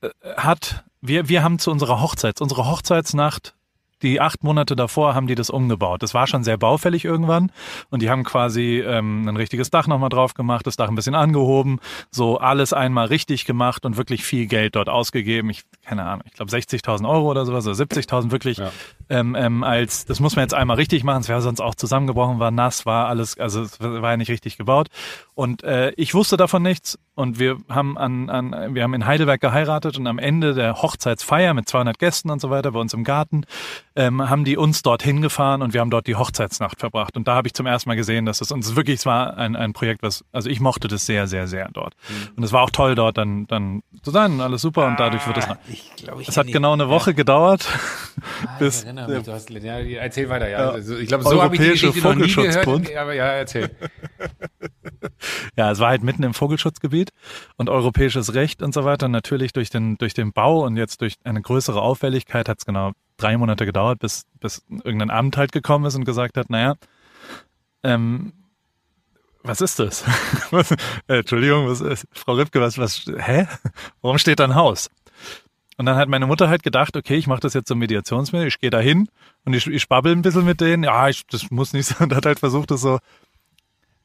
äh, hat, wir, wir haben zu unserer Hochzeit, unsere Hochzeitsnacht die acht Monate davor haben die das umgebaut. Das war schon sehr baufällig irgendwann und die haben quasi ähm, ein richtiges Dach nochmal drauf gemacht, das Dach ein bisschen angehoben, so alles einmal richtig gemacht und wirklich viel Geld dort ausgegeben. Ich keine Ahnung, ich glaube 60.000 Euro oder sowas, oder 70.000 wirklich ja. Ähm, ähm, als, das muss man jetzt einmal richtig machen, es wäre sonst auch zusammengebrochen, war nass, war alles, also es war ja nicht richtig gebaut. Und äh, ich wusste davon nichts und wir haben an, an, wir haben in Heidelberg geheiratet und am Ende der Hochzeitsfeier mit 200 Gästen und so weiter bei uns im Garten ähm, haben die uns dorthin gefahren und wir haben dort die Hochzeitsnacht verbracht. Und da habe ich zum ersten Mal gesehen, dass es uns wirklich, es war ein, ein Projekt, was, also ich mochte das sehr, sehr, sehr dort. Mhm. Und es war auch toll dort dann, dann zu sein, alles super und dadurch wird es. Ah, ich glaub, ich es hat genau eine Woche gedauert. Ah, bis, ich mich, du hast, ja, erzähl weiter, ja. ja. Also, ich glaube, so habe ich die Geschichte noch nie gehört. Aber ja, erzähl. ja, es war halt mitten im Vogelschutzgebiet und europäisches Recht und so weiter. Natürlich durch den, durch den Bau und jetzt durch eine größere Auffälligkeit hat es genau drei Monate gedauert, bis, bis irgendein Amt halt gekommen ist und gesagt hat, naja, ähm, was ist das? was, äh, Entschuldigung, was ist, Frau Ripke, was, was, hä? Warum steht da ein Haus? Und dann hat meine Mutter halt gedacht, okay, ich mache das jetzt zum Mediationsmittel, ich gehe da hin und ich, ich babbel ein bisschen mit denen. Ja, ich, das muss nicht sein. Und hat halt versucht, das so,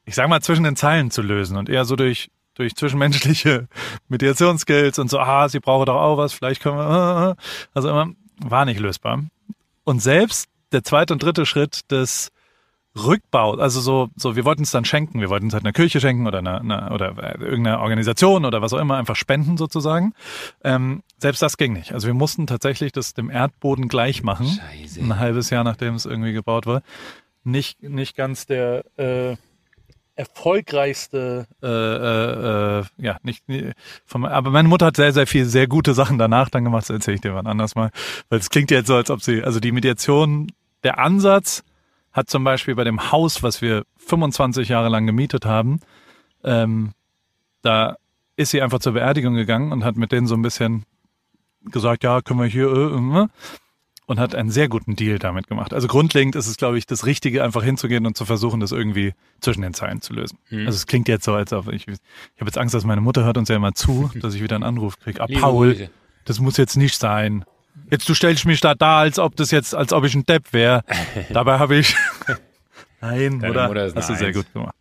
ich sag mal, zwischen den Zeilen zu lösen und eher so durch, durch zwischenmenschliche Mediationsskills und so, ah, sie brauchen doch auch was, vielleicht können wir, äh, äh. also immer, war nicht lösbar. Und selbst der zweite und dritte Schritt des Rückbau, also so, so, wir wollten es dann schenken, wir wollten es halt einer Kirche schenken oder einer, einer oder irgendeiner Organisation oder was auch immer, einfach spenden sozusagen. Ähm, selbst das ging nicht. Also wir mussten tatsächlich das dem Erdboden gleich machen. Scheiße. Ein halbes Jahr nachdem es irgendwie gebaut war. Nicht, nicht ganz der äh, erfolgreichste, äh, äh, äh, ja, nicht, vom, aber meine Mutter hat sehr, sehr viel, sehr gute Sachen danach dann gemacht, das erzähle ich dir wann anders mal. Weil es klingt jetzt so, als ob sie, also die Mediation, der Ansatz, hat zum Beispiel bei dem Haus, was wir 25 Jahre lang gemietet haben, ähm, da ist sie einfach zur Beerdigung gegangen und hat mit denen so ein bisschen gesagt, ja, können wir hier, äh, äh, und hat einen sehr guten Deal damit gemacht. Also grundlegend ist es, glaube ich, das Richtige, einfach hinzugehen und zu versuchen, das irgendwie zwischen den Zeilen zu lösen. Mhm. Also es klingt jetzt so, als ob ich, ich habe jetzt Angst, dass meine Mutter hört uns ja immer zu, dass ich wieder einen Anruf kriege. Ah, Paul, das muss jetzt nicht sein. Jetzt du stellst mich da da, als ob das jetzt, als ob ich ein Depp wäre. Dabei habe ich. Nein, Deine oder? Mutter ist Hast du sehr gut gemacht.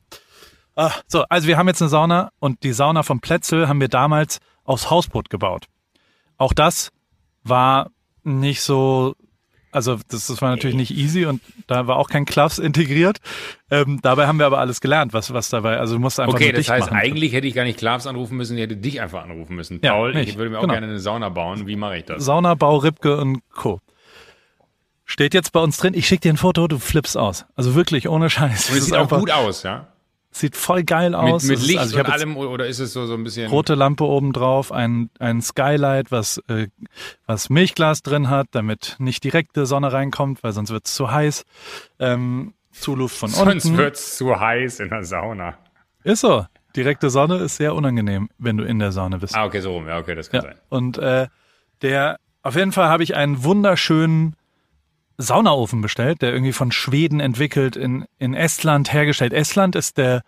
Ah, so, also wir haben jetzt eine Sauna und die Sauna vom Plätzel haben wir damals aufs Hausboot gebaut. Auch das war nicht so also das, das war natürlich nicht easy und da war auch kein Klaffs integriert. Ähm, dabei haben wir aber alles gelernt, was, was dabei, also du musst einfach Okay, das heißt, machen. eigentlich hätte ich gar nicht Klaffs anrufen müssen, ich hätte dich einfach anrufen müssen. Ja, Paul, nicht. ich würde mir auch genau. gerne eine Sauna bauen. Wie mache ich das? Saunabau, Ripke und Co. Steht jetzt bei uns drin, ich schicke dir ein Foto, du flippst aus. Also wirklich, ohne Scheiß. Und es sieht auch gut aus, ja? Sieht voll geil aus. Mit, mit Licht also und allem oder ist es so, so ein bisschen. Rote Lampe oben drauf, ein, ein Skylight, was, äh, was Milchglas drin hat, damit nicht direkte Sonne reinkommt, weil sonst wird es zu heiß. Ähm, Zuluft von unten. Sonst wird es zu heiß in der Sauna. Ist so. Direkte Sonne ist sehr unangenehm, wenn du in der Sauna bist. Ah, okay, so rum. Ja, okay, das kann ja. sein. Und äh, der, auf jeden Fall habe ich einen wunderschönen Saunaofen bestellt, der irgendwie von Schweden entwickelt, in, in Estland hergestellt. Estland ist der,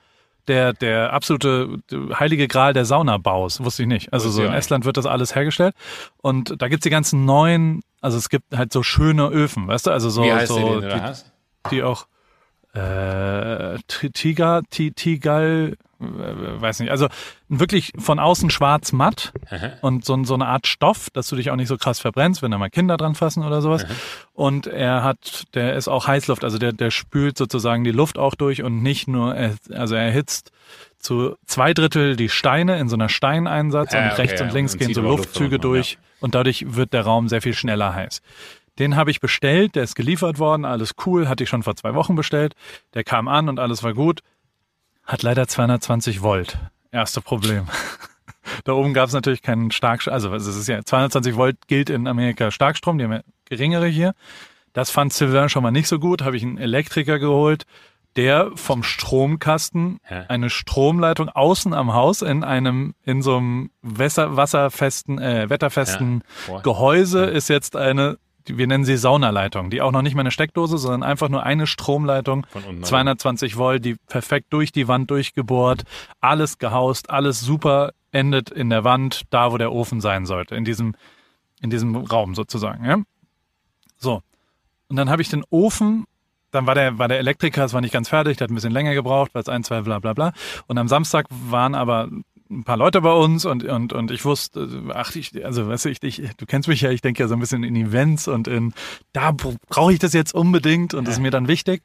der, der absolute heilige Gral der Saunabaus, wusste ich nicht. Also so in Estland wird das alles hergestellt. Und da gibt's die ganzen neuen, also es gibt halt so schöne Öfen, weißt du? Also so, Wie heißt so die, die, die auch äh, Tiga, Tigal, äh, weiß nicht, also wirklich von außen schwarz matt und so, so eine Art Stoff, dass du dich auch nicht so krass verbrennst, wenn da mal Kinder dran fassen oder sowas. Und er hat, der ist auch Heißluft, also der, der spült sozusagen die Luft auch durch und nicht nur, also er erhitzt zu zwei Drittel die Steine in so einer Steineinsatz Ja, und okay, rechts ja. und links Und gehen so Luft Luftzüge runter, durch und dadurch wird der Raum sehr viel schneller heiß. Den habe ich bestellt, der ist geliefert worden, alles cool, hatte ich schon vor zwei Wochen bestellt. Der kam an und alles war gut. Hat leider 220 Volt. Erste Problem. da oben gab es natürlich keinen Starkstrom, also es ist ja 220 Volt gilt in Amerika Starkstrom, die haben ja geringere hier. Das fand Sylvain schon mal nicht so gut, habe ich einen Elektriker geholt, der vom Stromkasten Ja. eine Stromleitung außen am Haus in einem, in so einem Wasser, wasserfesten, äh, wetterfesten Ja. Gehäuse ist jetzt eine, wir nennen sie Saunaleitung, die auch noch nicht mal eine Steckdose, sondern einfach nur eine Stromleitung, Von unten nach 220 Volt, die perfekt durch die Wand durchgebohrt, alles gehaust, alles super, endet in der Wand, da wo der Ofen sein sollte, in diesem, in diesem Raum sozusagen, ja. So. Und dann habe ich den Ofen, dann war der, war der Elektriker, es war nicht ganz fertig, der hat ein bisschen länger gebraucht, weil es ein, zwei, bla, bla, bla. Und am Samstag waren aber ein paar Leute bei uns und, und, und ich wusste, ach, ich, also, weißt du, ich, ich, du kennst mich ja, ich denke ja so ein bisschen in Events und in, da brauche ich das jetzt unbedingt und das ist mir dann wichtig.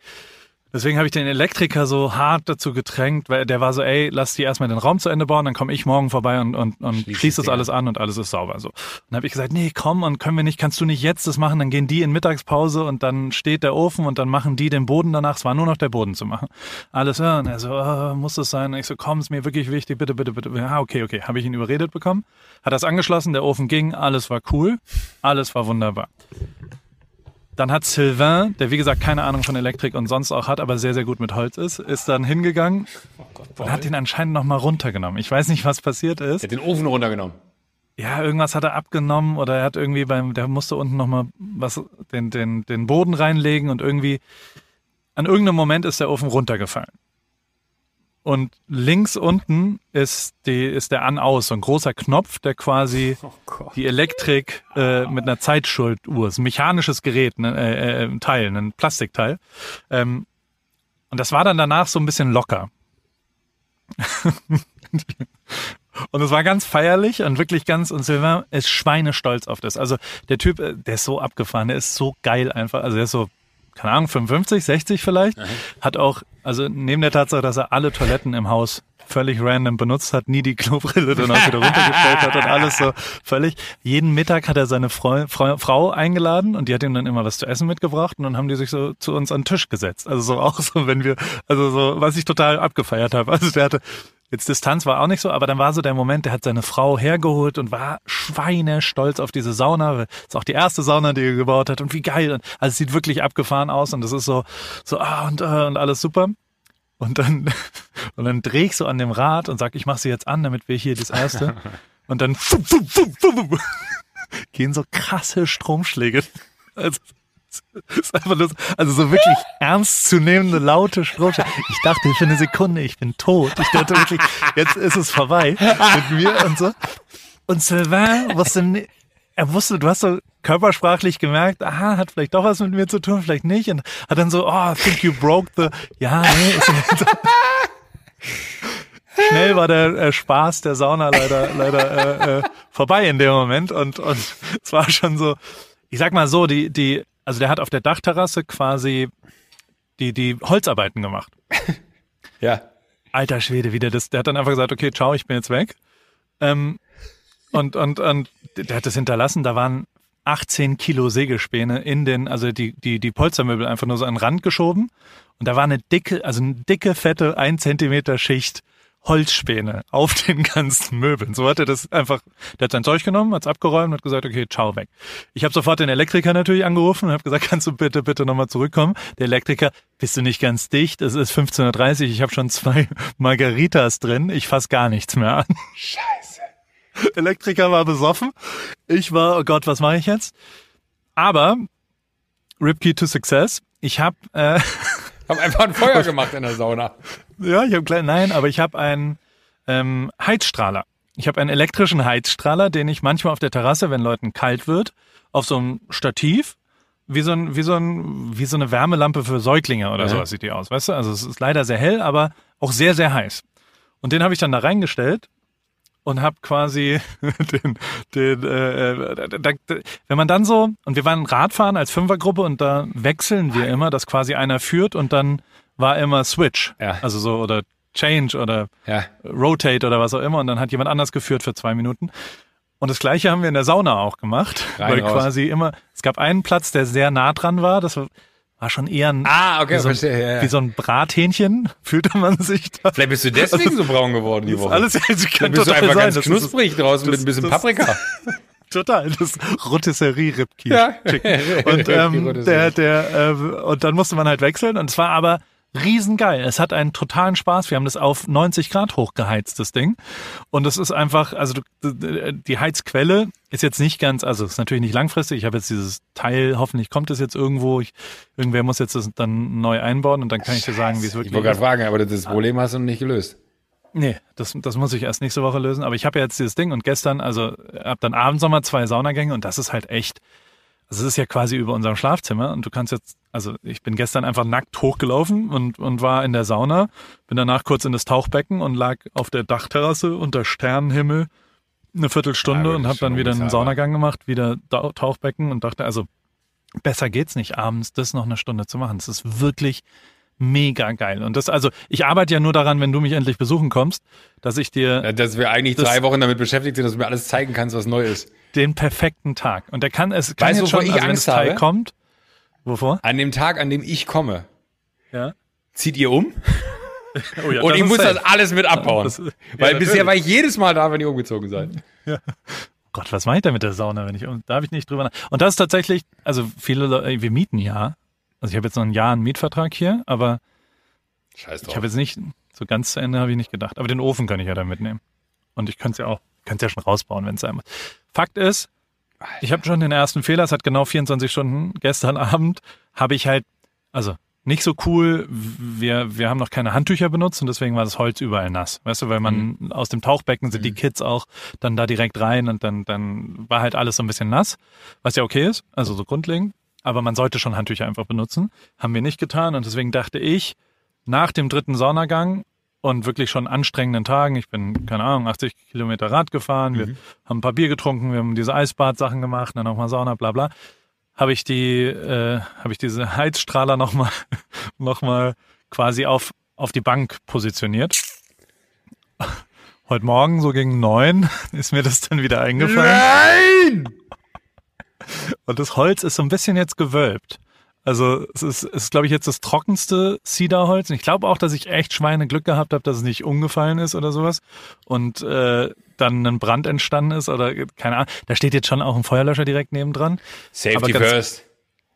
Deswegen habe ich den Elektriker so hart dazu gedrängt, weil der war so, ey, lass die erstmal den Raum zu Ende bauen, dann komme ich morgen vorbei und, und, und Schließ schließ das alles an und alles ist sauber. So. Dann habe ich gesagt, nee, komm, und können wir nicht, kannst du nicht jetzt das machen? Dann gehen die in Mittagspause und dann steht der Ofen und dann machen die den Boden danach. Es war nur noch der Boden zu machen. Alles, ja, und er so, oh, muss das sein? Und ich so, komm, ist mir wirklich wichtig, bitte, bitte, bitte. Ja, okay, okay. Habe ich ihn überredet bekommen. Hat das angeschlossen, der Ofen ging, alles war cool, alles war wunderbar. Dann hat Sylvain, der wie gesagt keine Ahnung von Elektrik und sonst auch hat, aber sehr, sehr gut mit Holz ist, ist dann hingegangen und hat ihn anscheinend nochmal runtergenommen. Ich weiß nicht, was passiert ist. Der hat den Ofen runtergenommen. Ja, irgendwas hat er abgenommen oder er hat irgendwie beim, der musste unten nochmal was, den, den, den Boden reinlegen und irgendwie, an irgendeinem Moment ist der Ofen runtergefallen. Und links unten ist die, ist der An-Aus, so ein großer Knopf, der quasi Oh die Elektrik äh, mit einer Zeitschulduhr, ist ein mechanisches Gerät, ne, äh, äh, ein Teil, ein Plastikteil. Ähm, und das war dann danach so ein bisschen locker. und es war ganz feierlich und wirklich ganz, und Sylvain ist schweinestolz auf das. Also der Typ, äh, der ist so abgefahren, der ist so geil einfach. Also der ist so, keine Ahnung, 55, 60 vielleicht. Hat auch, also neben der Tatsache, dass er alle Toiletten im Haus völlig random benutzt hat, nie die Klobrille dann auch wieder runtergestellt hat und alles so völlig. Jeden Mittag hat er seine Frau, Frau, Frau eingeladen und die hat ihm dann immer was zu essen mitgebracht und dann haben die sich so zu uns an den Tisch gesetzt. Also so auch so, wenn wir, also so, was ich total abgefeiert habe. Also der hatte, Jetzt Distanz war auch nicht so, aber dann war so der Moment, der hat seine Frau hergeholt und war schweinestolz auf diese Sauna. ist auch die erste Sauna, die er gebaut hat und wie geil. Also es sieht wirklich abgefahren aus und es ist so, so, ah, und, äh, und alles super. Und dann, und dann dreh ich so an dem Rad und sag, ich mach sie jetzt an, damit wir hier das erste. Und dann gehen so krasse Stromschläge. Also, ist einfach nur, so- also so wirklich ernstzunehmende, laute Stromschläge. Ich dachte für eine Sekunde, ich bin tot. Ich dachte wirklich, jetzt ist es vorbei mit mir und so. Und Sylvain wusste, ni- er wusste, du hast so körpersprachlich gemerkt, aha, hat vielleicht doch was mit mir zu tun, vielleicht nicht. Und hat dann so, oh, I think you broke the, ja, nee, ist nicht so. Schnell war der äh, Spaß der Sauna leider, leider äh, äh, vorbei in dem Moment. Und, und es war schon so, ich sag mal so, die, die, also der hat auf der Dachterrasse quasi die, die Holzarbeiten gemacht. Ja. Alter Schwede, wieder das, der hat dann einfach gesagt, okay, ciao, ich bin jetzt weg. Ähm, und, und, und der hat das hinterlassen, da waren 18 Kilo Sägespäne in den, also die, die, die Polstermöbel einfach nur so an den Rand geschoben. Und da war eine dicke, also eine dicke, fette, ein Zentimeter Schicht Holzspäne auf den ganzen Möbeln. So hat er das einfach, der hat sein Zeug genommen, hat's abgeräumt und hat gesagt, okay, ciao, weg. Ich habe sofort den Elektriker natürlich angerufen und habe gesagt, kannst du bitte, bitte nochmal zurückkommen? Der Elektriker, bist du nicht ganz dicht? Es ist 15.30 Uhr, ich habe schon zwei Margaritas drin, ich fass gar nichts mehr an. Scheiße. Elektriker war besoffen. Ich war, oh Gott, was mache ich jetzt? Aber, Ripkey to Success, ich habe, äh, Hab einfach ein Feuer gemacht in der Sauna. ja, ich habe klein, nein, aber ich habe einen ähm, Heizstrahler. Ich habe einen elektrischen Heizstrahler, den ich manchmal auf der Terrasse, wenn Leuten kalt wird, auf so einem Stativ, wie so, ein, wie so, ein, wie so eine Wärmelampe für Säuglinge oder Ja. sowas sieht die aus, weißt du? Also es ist leider sehr hell, aber auch sehr, sehr heiß. Und den habe ich dann da reingestellt und habe quasi den, den äh, da, da, wenn man dann so und wir waren Radfahren als Fünfergruppe und da wechseln wir immer, dass quasi einer führt und dann war immer Switch, Ja. also so oder Change oder Ja. Rotate oder was auch immer und dann hat jemand anders geführt für zwei Minuten. Und das gleiche haben wir in der Sauna auch gemacht, Rein, weil raus. quasi immer es gab einen Platz, der sehr nah dran war, das war, schon eher ein Ah, okay, wie, so ein, verstehe. Ja, ja. wie so ein Brathähnchen fühlte man sich da. Vielleicht bist du deswegen so braun geworden die Woche. Alles also kann bist du total einfach sein. ganz das ist knusprig draußen mit das- ein bisschen das- Paprika. Total, das Rotisserie-Ribkies. Ja. Und, ähm, Rotisserie. der, der, äh, und dann musste man halt wechseln und es war aber riesengeil. Es hat einen totalen Spaß. Wir haben das auf 90 Grad hochgeheizt, das Ding. Und es ist einfach, also die Heizquelle ist jetzt nicht ganz, also ist natürlich nicht langfristig. Ich habe jetzt dieses Teil, hoffentlich kommt es jetzt irgendwo. Ich, irgendwer muss jetzt das dann neu einbauen und dann kann ich dir sagen, wie es Ich wirklich wollte gerade ist. fragen, aber das Problem hast du noch nicht gelöst. Nee, das, das muss ich erst nächste Woche lösen. Aber ich habe ja jetzt dieses Ding und gestern, also habe dann abends nochmal zwei Saunagänge und das ist halt echt, also es ist ja quasi über unserem Schlafzimmer und du kannst jetzt, also ich bin gestern einfach nackt hochgelaufen und, und war in der Sauna, bin danach kurz in das Tauchbecken und lag auf der Dachterrasse unter Sternenhimmel eine Viertelstunde Ja, und habe dann wieder einen. Saunagang gemacht, wieder Tau- Tauchbecken und dachte, also besser geht's nicht, abends das noch eine Stunde zu machen. Das ist wirklich mega geil. Und das, also ich arbeite ja nur daran, wenn du mich endlich besuchen kommst, dass ich dir Ja, Dass wir eigentlich Das- drei Wochen damit beschäftigt sind, dass du mir alles zeigen kannst, was neu ist. Den perfekten Tag. Und der kann, es kann Weißt jetzt schon, ich also wenn Angst das Teil habe? kommt. Wovor? An dem Tag, an dem ich komme, Ja. zieht ihr um Oh ja, und ich muss safe. das alles mit abbauen. Das- ja, Weil natürlich. bisher war ich jedes Mal da, wenn ihr umgezogen seid. Gott, was mache ich denn mit der Sauna, wenn ich, da habe ich nicht drüber nach. Und das ist tatsächlich, also viele Leute, wir mieten ja. Also ich habe jetzt noch ein Jahr einen Mietvertrag hier, aber Scheiß ich drauf. habe jetzt nicht, so ganz zu Ende habe ich nicht gedacht. Aber den Ofen kann ich ja da mitnehmen. Und ich könnte es ja auch, könnte es ja schon rausbauen, wenn es sein muss. Fakt ist, ich habe schon den ersten Fehler, es hat genau 24 Stunden. Gestern Abend habe ich halt, also nicht so cool, wir, wir haben noch keine Handtücher benutzt und deswegen war das Holz überall nass. Weißt du, weil man aus dem Tauchbecken sind die Kids auch dann da direkt rein und dann, dann war halt alles so ein bisschen nass, was ja okay ist, also so grundlegend. Aber man sollte schon Handtücher einfach benutzen. Haben wir nicht getan und deswegen dachte ich, nach dem dritten Saunagang und wirklich schon anstrengenden Tagen, ich bin, keine Ahnung, 80 Kilometer Rad gefahren, wir haben ein paar Bier getrunken, wir haben diese Eisbad-Sachen gemacht, dann nochmal Sauna, bla bla, habe ich die, äh, habe ich diese Heizstrahler nochmal noch mal quasi auf, auf die Bank positioniert. Heute Morgen, so gegen neun, ist mir das dann wieder eingefallen. Nein! Und das Holz ist so ein bisschen jetzt gewölbt. Also es ist, es ist glaube ich, jetzt das trockenste Cedarholz. Und ich glaube auch, dass ich echt Schweineglück gehabt habe, dass es nicht umgefallen ist oder sowas. Und äh, dann ein Brand entstanden ist oder keine Ahnung. Da steht jetzt schon auch ein Feuerlöscher direkt nebendran. Safety Aber ganz- first.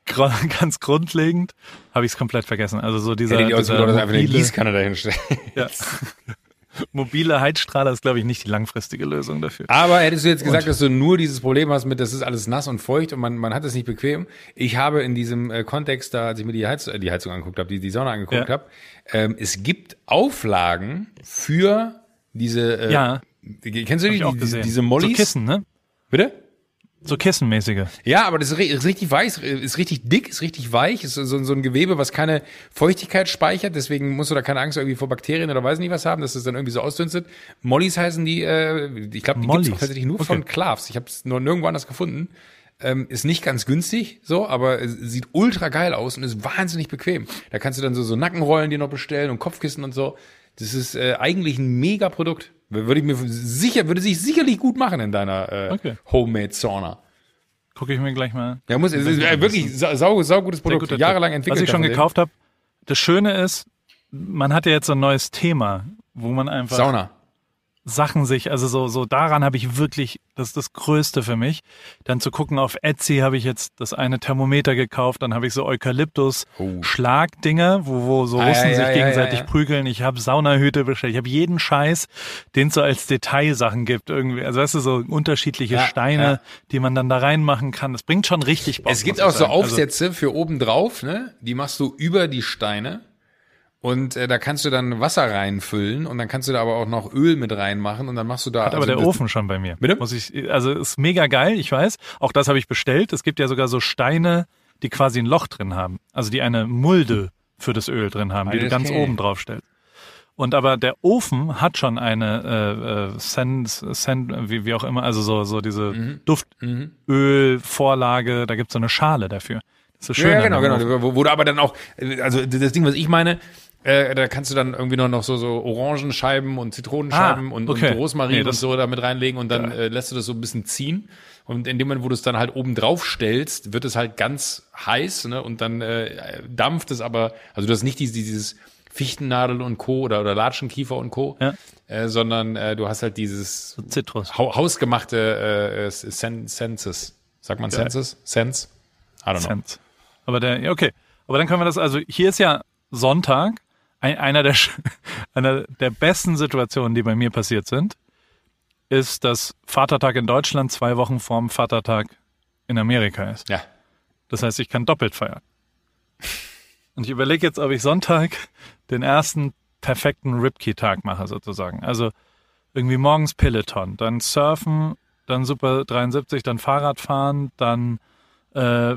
Gro- Ganz grundlegend habe ich es komplett vergessen. Also so dieser, Hätte die dieser ausgedacht, dass einfach eine mobile, Gießkanne dahinstellen. ja, mobile Heizstrahler ist, glaube ich, nicht die langfristige Lösung dafür. Aber hättest du jetzt gesagt, dass du nur dieses Problem hast mit, das ist alles nass und feucht und man, man hat es nicht bequem. Ich habe in diesem äh, Kontext, da als ich mir die, Heiz, äh, die Heizung angeguckt habe, die, die Sauna angeguckt Ja. habe, ähm, es gibt Auflagen für diese, äh, Ja. kennst du die, diese, diese Mollis? So Kissen, ne? Bitte? So Kissenmäßige. Ja, aber das ist, ist richtig weiß, ist richtig dick, ist richtig weich, ist so, so ein Gewebe, was keine Feuchtigkeit speichert, deswegen musst du da keine Angst irgendwie vor Bakterien oder weiß nicht was haben, dass es dann irgendwie so ausdünstet. Mollies heißen die, äh, ich glaube, die gibt's auch tatsächlich nur Okay. von Klavs. Ich habe es nur nirgendwo anders gefunden. Ähm, ist nicht ganz günstig, so, aber es sieht ultra geil aus und ist wahnsinnig bequem. Da kannst du dann so, so Nackenrollen dir noch bestellen und Kopfkissen und so. Das ist äh, eigentlich ein mega Produkt. Würde ich mir sicher, würde sich sicherlich gut machen in deiner äh, Okay. Homemade Sauna. Gucke ich mir gleich mal Ja, muss, es ist äh, wirklich sau, sau, gutes Produkt, guter jahrelang Tipp. entwickelt. Was ich schon gekauft habe. Das Schöne ist, man hat ja jetzt so ein neues Thema, wo man einfach Sauna. Sachen sich, also so, so daran habe ich wirklich, das ist das Größte für mich. Dann zu gucken, auf Etsy habe ich jetzt das eine Thermometer gekauft, dann habe ich so Eukalyptus Oh. Wo, wo so Ah, Russen ja, sich ja, gegenseitig ja, prügeln. Ich habe Saunahüte bestellt, ich habe jeden Scheiß, den es so als Detailsachen gibt irgendwie. Also weißt du, so unterschiedliche Steine, die man dann da reinmachen kann. Das bringt schon richtig Bock. Es gibt auch so. Also, Aufsätze für oben drauf, ne? Die machst du über die Steine. Und äh, da kannst du dann Wasser reinfüllen und dann kannst du da aber auch noch Öl mit reinmachen und dann machst du da. Hat aber also der das- Ofen schon bei mir. Bitte? Muss ich, also ist mega geil, ich weiß. Auch das habe ich bestellt. Es gibt ja sogar so Steine, die quasi ein Loch drin haben. Also die eine Mulde für das Öl drin haben, die Ah, du ganz oben drauf stellst. Und aber der Ofen hat schon eine äh, äh, Sense, Sen, wie, wie auch immer, also so, so diese Mhm. Duftölvorlage, da gibt's so eine Schale dafür. Das ist schön. Ja, genau, genau. Wo, wo du aber dann auch, äh, also das Ding, was ich meine, äh, da kannst du dann irgendwie noch, noch so, so Orangenscheiben und Zitronenscheiben Ah, und, okay. und Rosmarin Nee, und so damit reinlegen und dann äh, lässt du das so ein bisschen ziehen. Und in dem Moment, wo du es dann halt oben drauf stellst, wird es halt ganz heiß, ne? Und dann äh, dampft es aber, also du hast nicht dieses, dieses Fichtennadel und Co. oder, oder Latschenkiefer und Co. Ja. Äh, sondern äh, du hast halt dieses Zitrus. hau hausgemachte äh, Sen Senses. Sagt man Senses? Sense? I don't know. Cent. Aber der, ja, okay. Aber dann können wir das, also hier ist ja Sonntag, ein, einer der, einer der besten Situationen, die bei mir passiert sind, ist, dass Vatertag in Deutschland zwei Wochen vorm Vatertag in Amerika ist. Ja. Das heißt, ich kann doppelt feiern. Und ich überlege jetzt, ob ich Sonntag den ersten perfekten Ripkey-Tag mache, sozusagen. Also irgendwie morgens Peloton, dann Surfen, dann Super 73, dann Fahrradfahren, dann äh,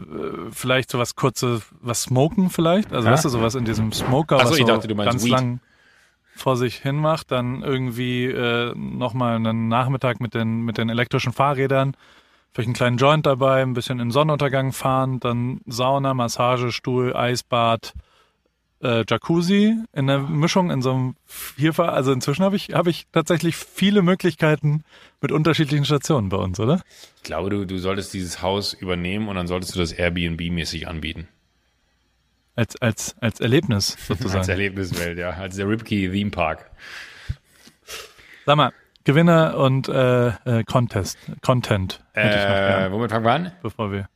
vielleicht sowas kurzes, was smoken vielleicht. Also Ja. weißt du, sowas in diesem Smoker, Ach so, was ich so dachte, du meinst ganz Weed. lang vor sich hin macht, dann irgendwie äh, nochmal einen Nachmittag mit den, mit den elektrischen Fahrrädern, vielleicht einen kleinen Joint dabei, ein bisschen in Sonnenuntergang fahren, dann Sauna, Massagestuhl, Eisbad, äh, Jacuzzi in der Mischung in so einem Vierfach. Also inzwischen habe ich, habe ich tatsächlich viele Möglichkeiten mit unterschiedlichen Stationen bei uns, oder? Ich glaube, du, du solltest dieses Haus übernehmen und dann solltest du das Airbnb-mäßig anbieten. Als, als, als Erlebnis Als sozusagen. Erlebniswelt, ja. Als der Ripkey Theme Park. Sag mal, Gewinner und äh, äh, Contest, Content Äh, womit fangen wir an? bevor wir.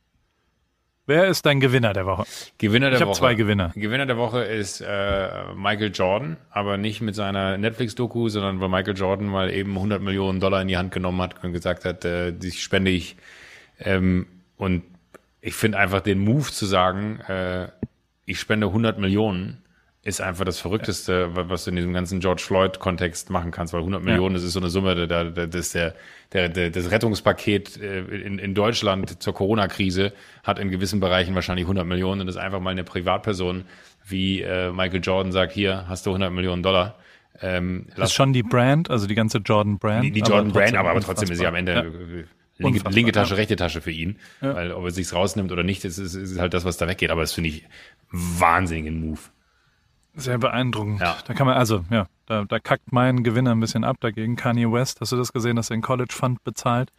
Wer ist dein Gewinner der Woche? Gewinner der Ich Woche. zwei Gewinner. Gewinner der Woche ist äh, Michael Jordan, aber nicht mit seiner Netflix-Doku, sondern weil Michael Jordan mal eben 100 Millionen Dollar in die Hand genommen hat und gesagt hat, äh, die spende ich. Ähm, und ich finde einfach den Move zu sagen, äh, ich spende 100 Millionen, ist einfach das Verrückteste, wa- was du in diesem ganzen George Floyd-Kontext machen kannst, weil 100 Millionen, das ist so eine Summe, da, da, das ist der, der, der, das Rettungspaket äh, in, in Deutschland zur Corona-Krise hat in gewissen Bereichen wahrscheinlich 100 Millionen und das ist einfach mal eine Privatperson, wie äh, Michael Jordan sagt, hier hast du 100 Millionen Dollar. Ähm, Das ist schon die Brand, also die ganze Jordan Brand. die, die aber Jordan Brand, trotzdem aber, aber trotzdem ist sie am Ende Ja. linke, linke Tasche, ja. rechte Tasche für ihn. Weil ob er sich's rausnimmt oder nicht, ist, ist, ist halt das, was da weggeht. Aber das finde ich wahnsinnigen Move. Sehr beeindruckend. Ja. Da kann man, also, ja, da, da kackt mein Gewinner ein bisschen ab dagegen. Kanye West, hast du das gesehen, dass er den College Fund bezahlt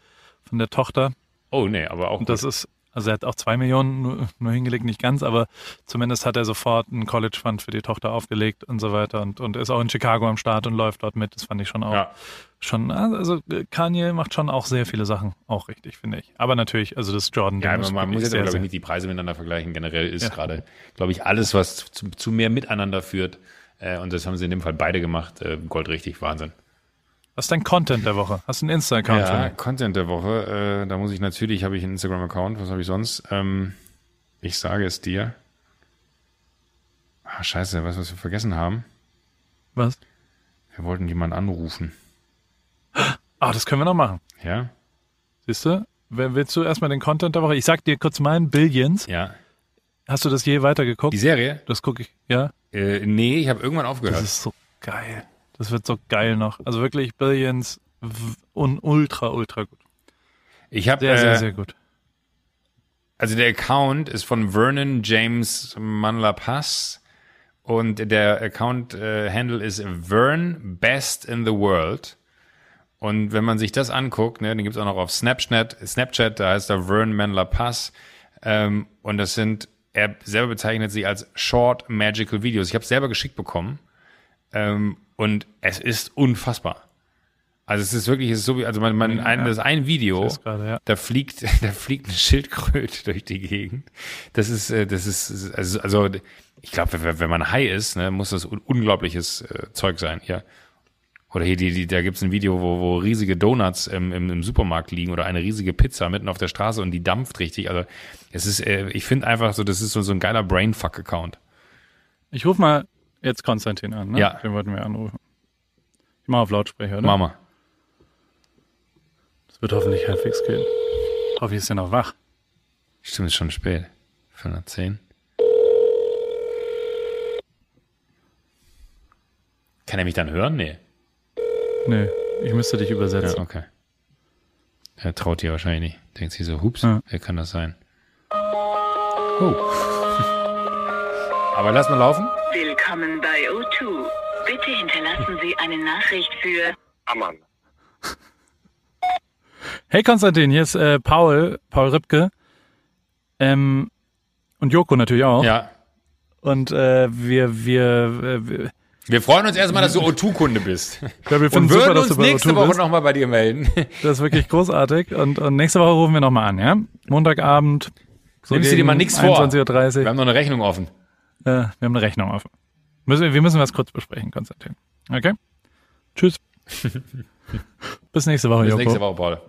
von der Tochter? Oh nee, aber auch Und das gut. ist, also er hat auch zwei Millionen nur, nur hingelegt, nicht ganz, aber zumindest hat er sofort einen College Fund für die Tochter aufgelegt und so weiter und, und ist auch in Chicago am Start und läuft dort mit. Das fand ich schon auch ja. schon, also Kanye macht schon auch sehr viele Sachen auch richtig, finde ich. Aber natürlich, also das Jordan Ja, ist man, man muss jetzt, glaube ich, nicht die Preise miteinander vergleichen. Generell ist Ja. gerade, glaube ich, alles, was zu, zu mehr Miteinander führt, äh, und das haben sie in dem Fall beide gemacht, äh, goldrichtig, Wahnsinn. Was ist dein Content der Woche? Hast du einen Insta-Account Ja? Content der Woche, äh, da muss ich natürlich, habe ich einen Instagram-Account, was habe ich sonst? Ähm, ich sage es dir. Ah, scheiße, weißt du, was wir vergessen haben? Was? Wir wollten jemanden anrufen. Ah, das können wir noch machen. Ja? Siehst du? Willst du erstmal den Content der Woche? Ich sag dir kurz meinen, Billions. Ja. Hast du das je weitergeguckt? Die Serie? Das gucke ich, ja. Äh, nee, ich habe irgendwann Das aufgehört. ist so geil. Das wird so geil noch. Also wirklich Billions und ultra, ultra gut. Ich habe Sehr, äh, sehr, sehr gut. Also der Account ist von Vernon James Manlapas und der Account äh, Handle ist Vern Best in the World. Und wenn man sich das anguckt, ne, den gibt's auch noch auf Snapchat, Snapchat, da heißt er Vern Manlapas. Ähm, und das sind, er selber bezeichnet sie als Short Magical Videos. Ich habe selber geschickt bekommen. Ähm, und es ist unfassbar. Also es ist wirklich, es ist so wie, also man, man ein, das ist ein Video, Das gerade, ja. da fliegt, da fliegt eine Schildkröte durch die Gegend. Das ist, äh, das ist, also, also ich glaube, wenn, man high ist, ne, muss das un unglaubliches äh, Zeug sein hier. Oder hier, die, die, da gibt's ein Video, wo, wo riesige Donuts im, im, im Supermarkt liegen oder eine riesige Pizza mitten auf der Straße und die dampft richtig. Also es ist, äh, ich finde einfach so, das ist so, so ein geiler Brainfuck-Account. Ich rufe mal jetzt Konstantin an, ne? Ja. Den wollten wir anrufen. Ich mach auf Lautsprecher, oder? Mama. Das wird hoffentlich halbwegs gehen. Hoffentlich ist er noch wach. Stimmt, ist schon spät. 510. Kann er mich dann hören? Nee. Nee, ich müsste dich Ja, übersetzen. okay. Er traut dir wahrscheinlich nicht. Denkt sich so, hups, Ja. wer kann das sein? Oh. Aber lass mal laufen. Willkommen bei O2. Bitte hinterlassen Sie eine Nachricht für Ammann. Hey Konstantin, hier ist äh, Paul, Paul Ripke. Ähm, und Joko natürlich auch. Ja. Und äh, wir, wir, äh, wir, Wir freuen uns erstmal, dass du O2-Kunde bist. ja, wir Und super, würden du uns bei nächste O2 Woche nochmal bei dir melden. Das ist wirklich großartig. Und, und nächste Woche rufen wir nochmal an, ja? Montagabend. So Nimmst du dir mal nichts vor? 21.30 Wir Uhr. haben noch eine Rechnung offen. Äh, wir haben eine Rechnung offen. Müssen, wir wir müssen was kurz besprechen, Konstantin. Okay? Tschüss. Bis nächste Woche, Bis Joko. nächste Woche, Paul.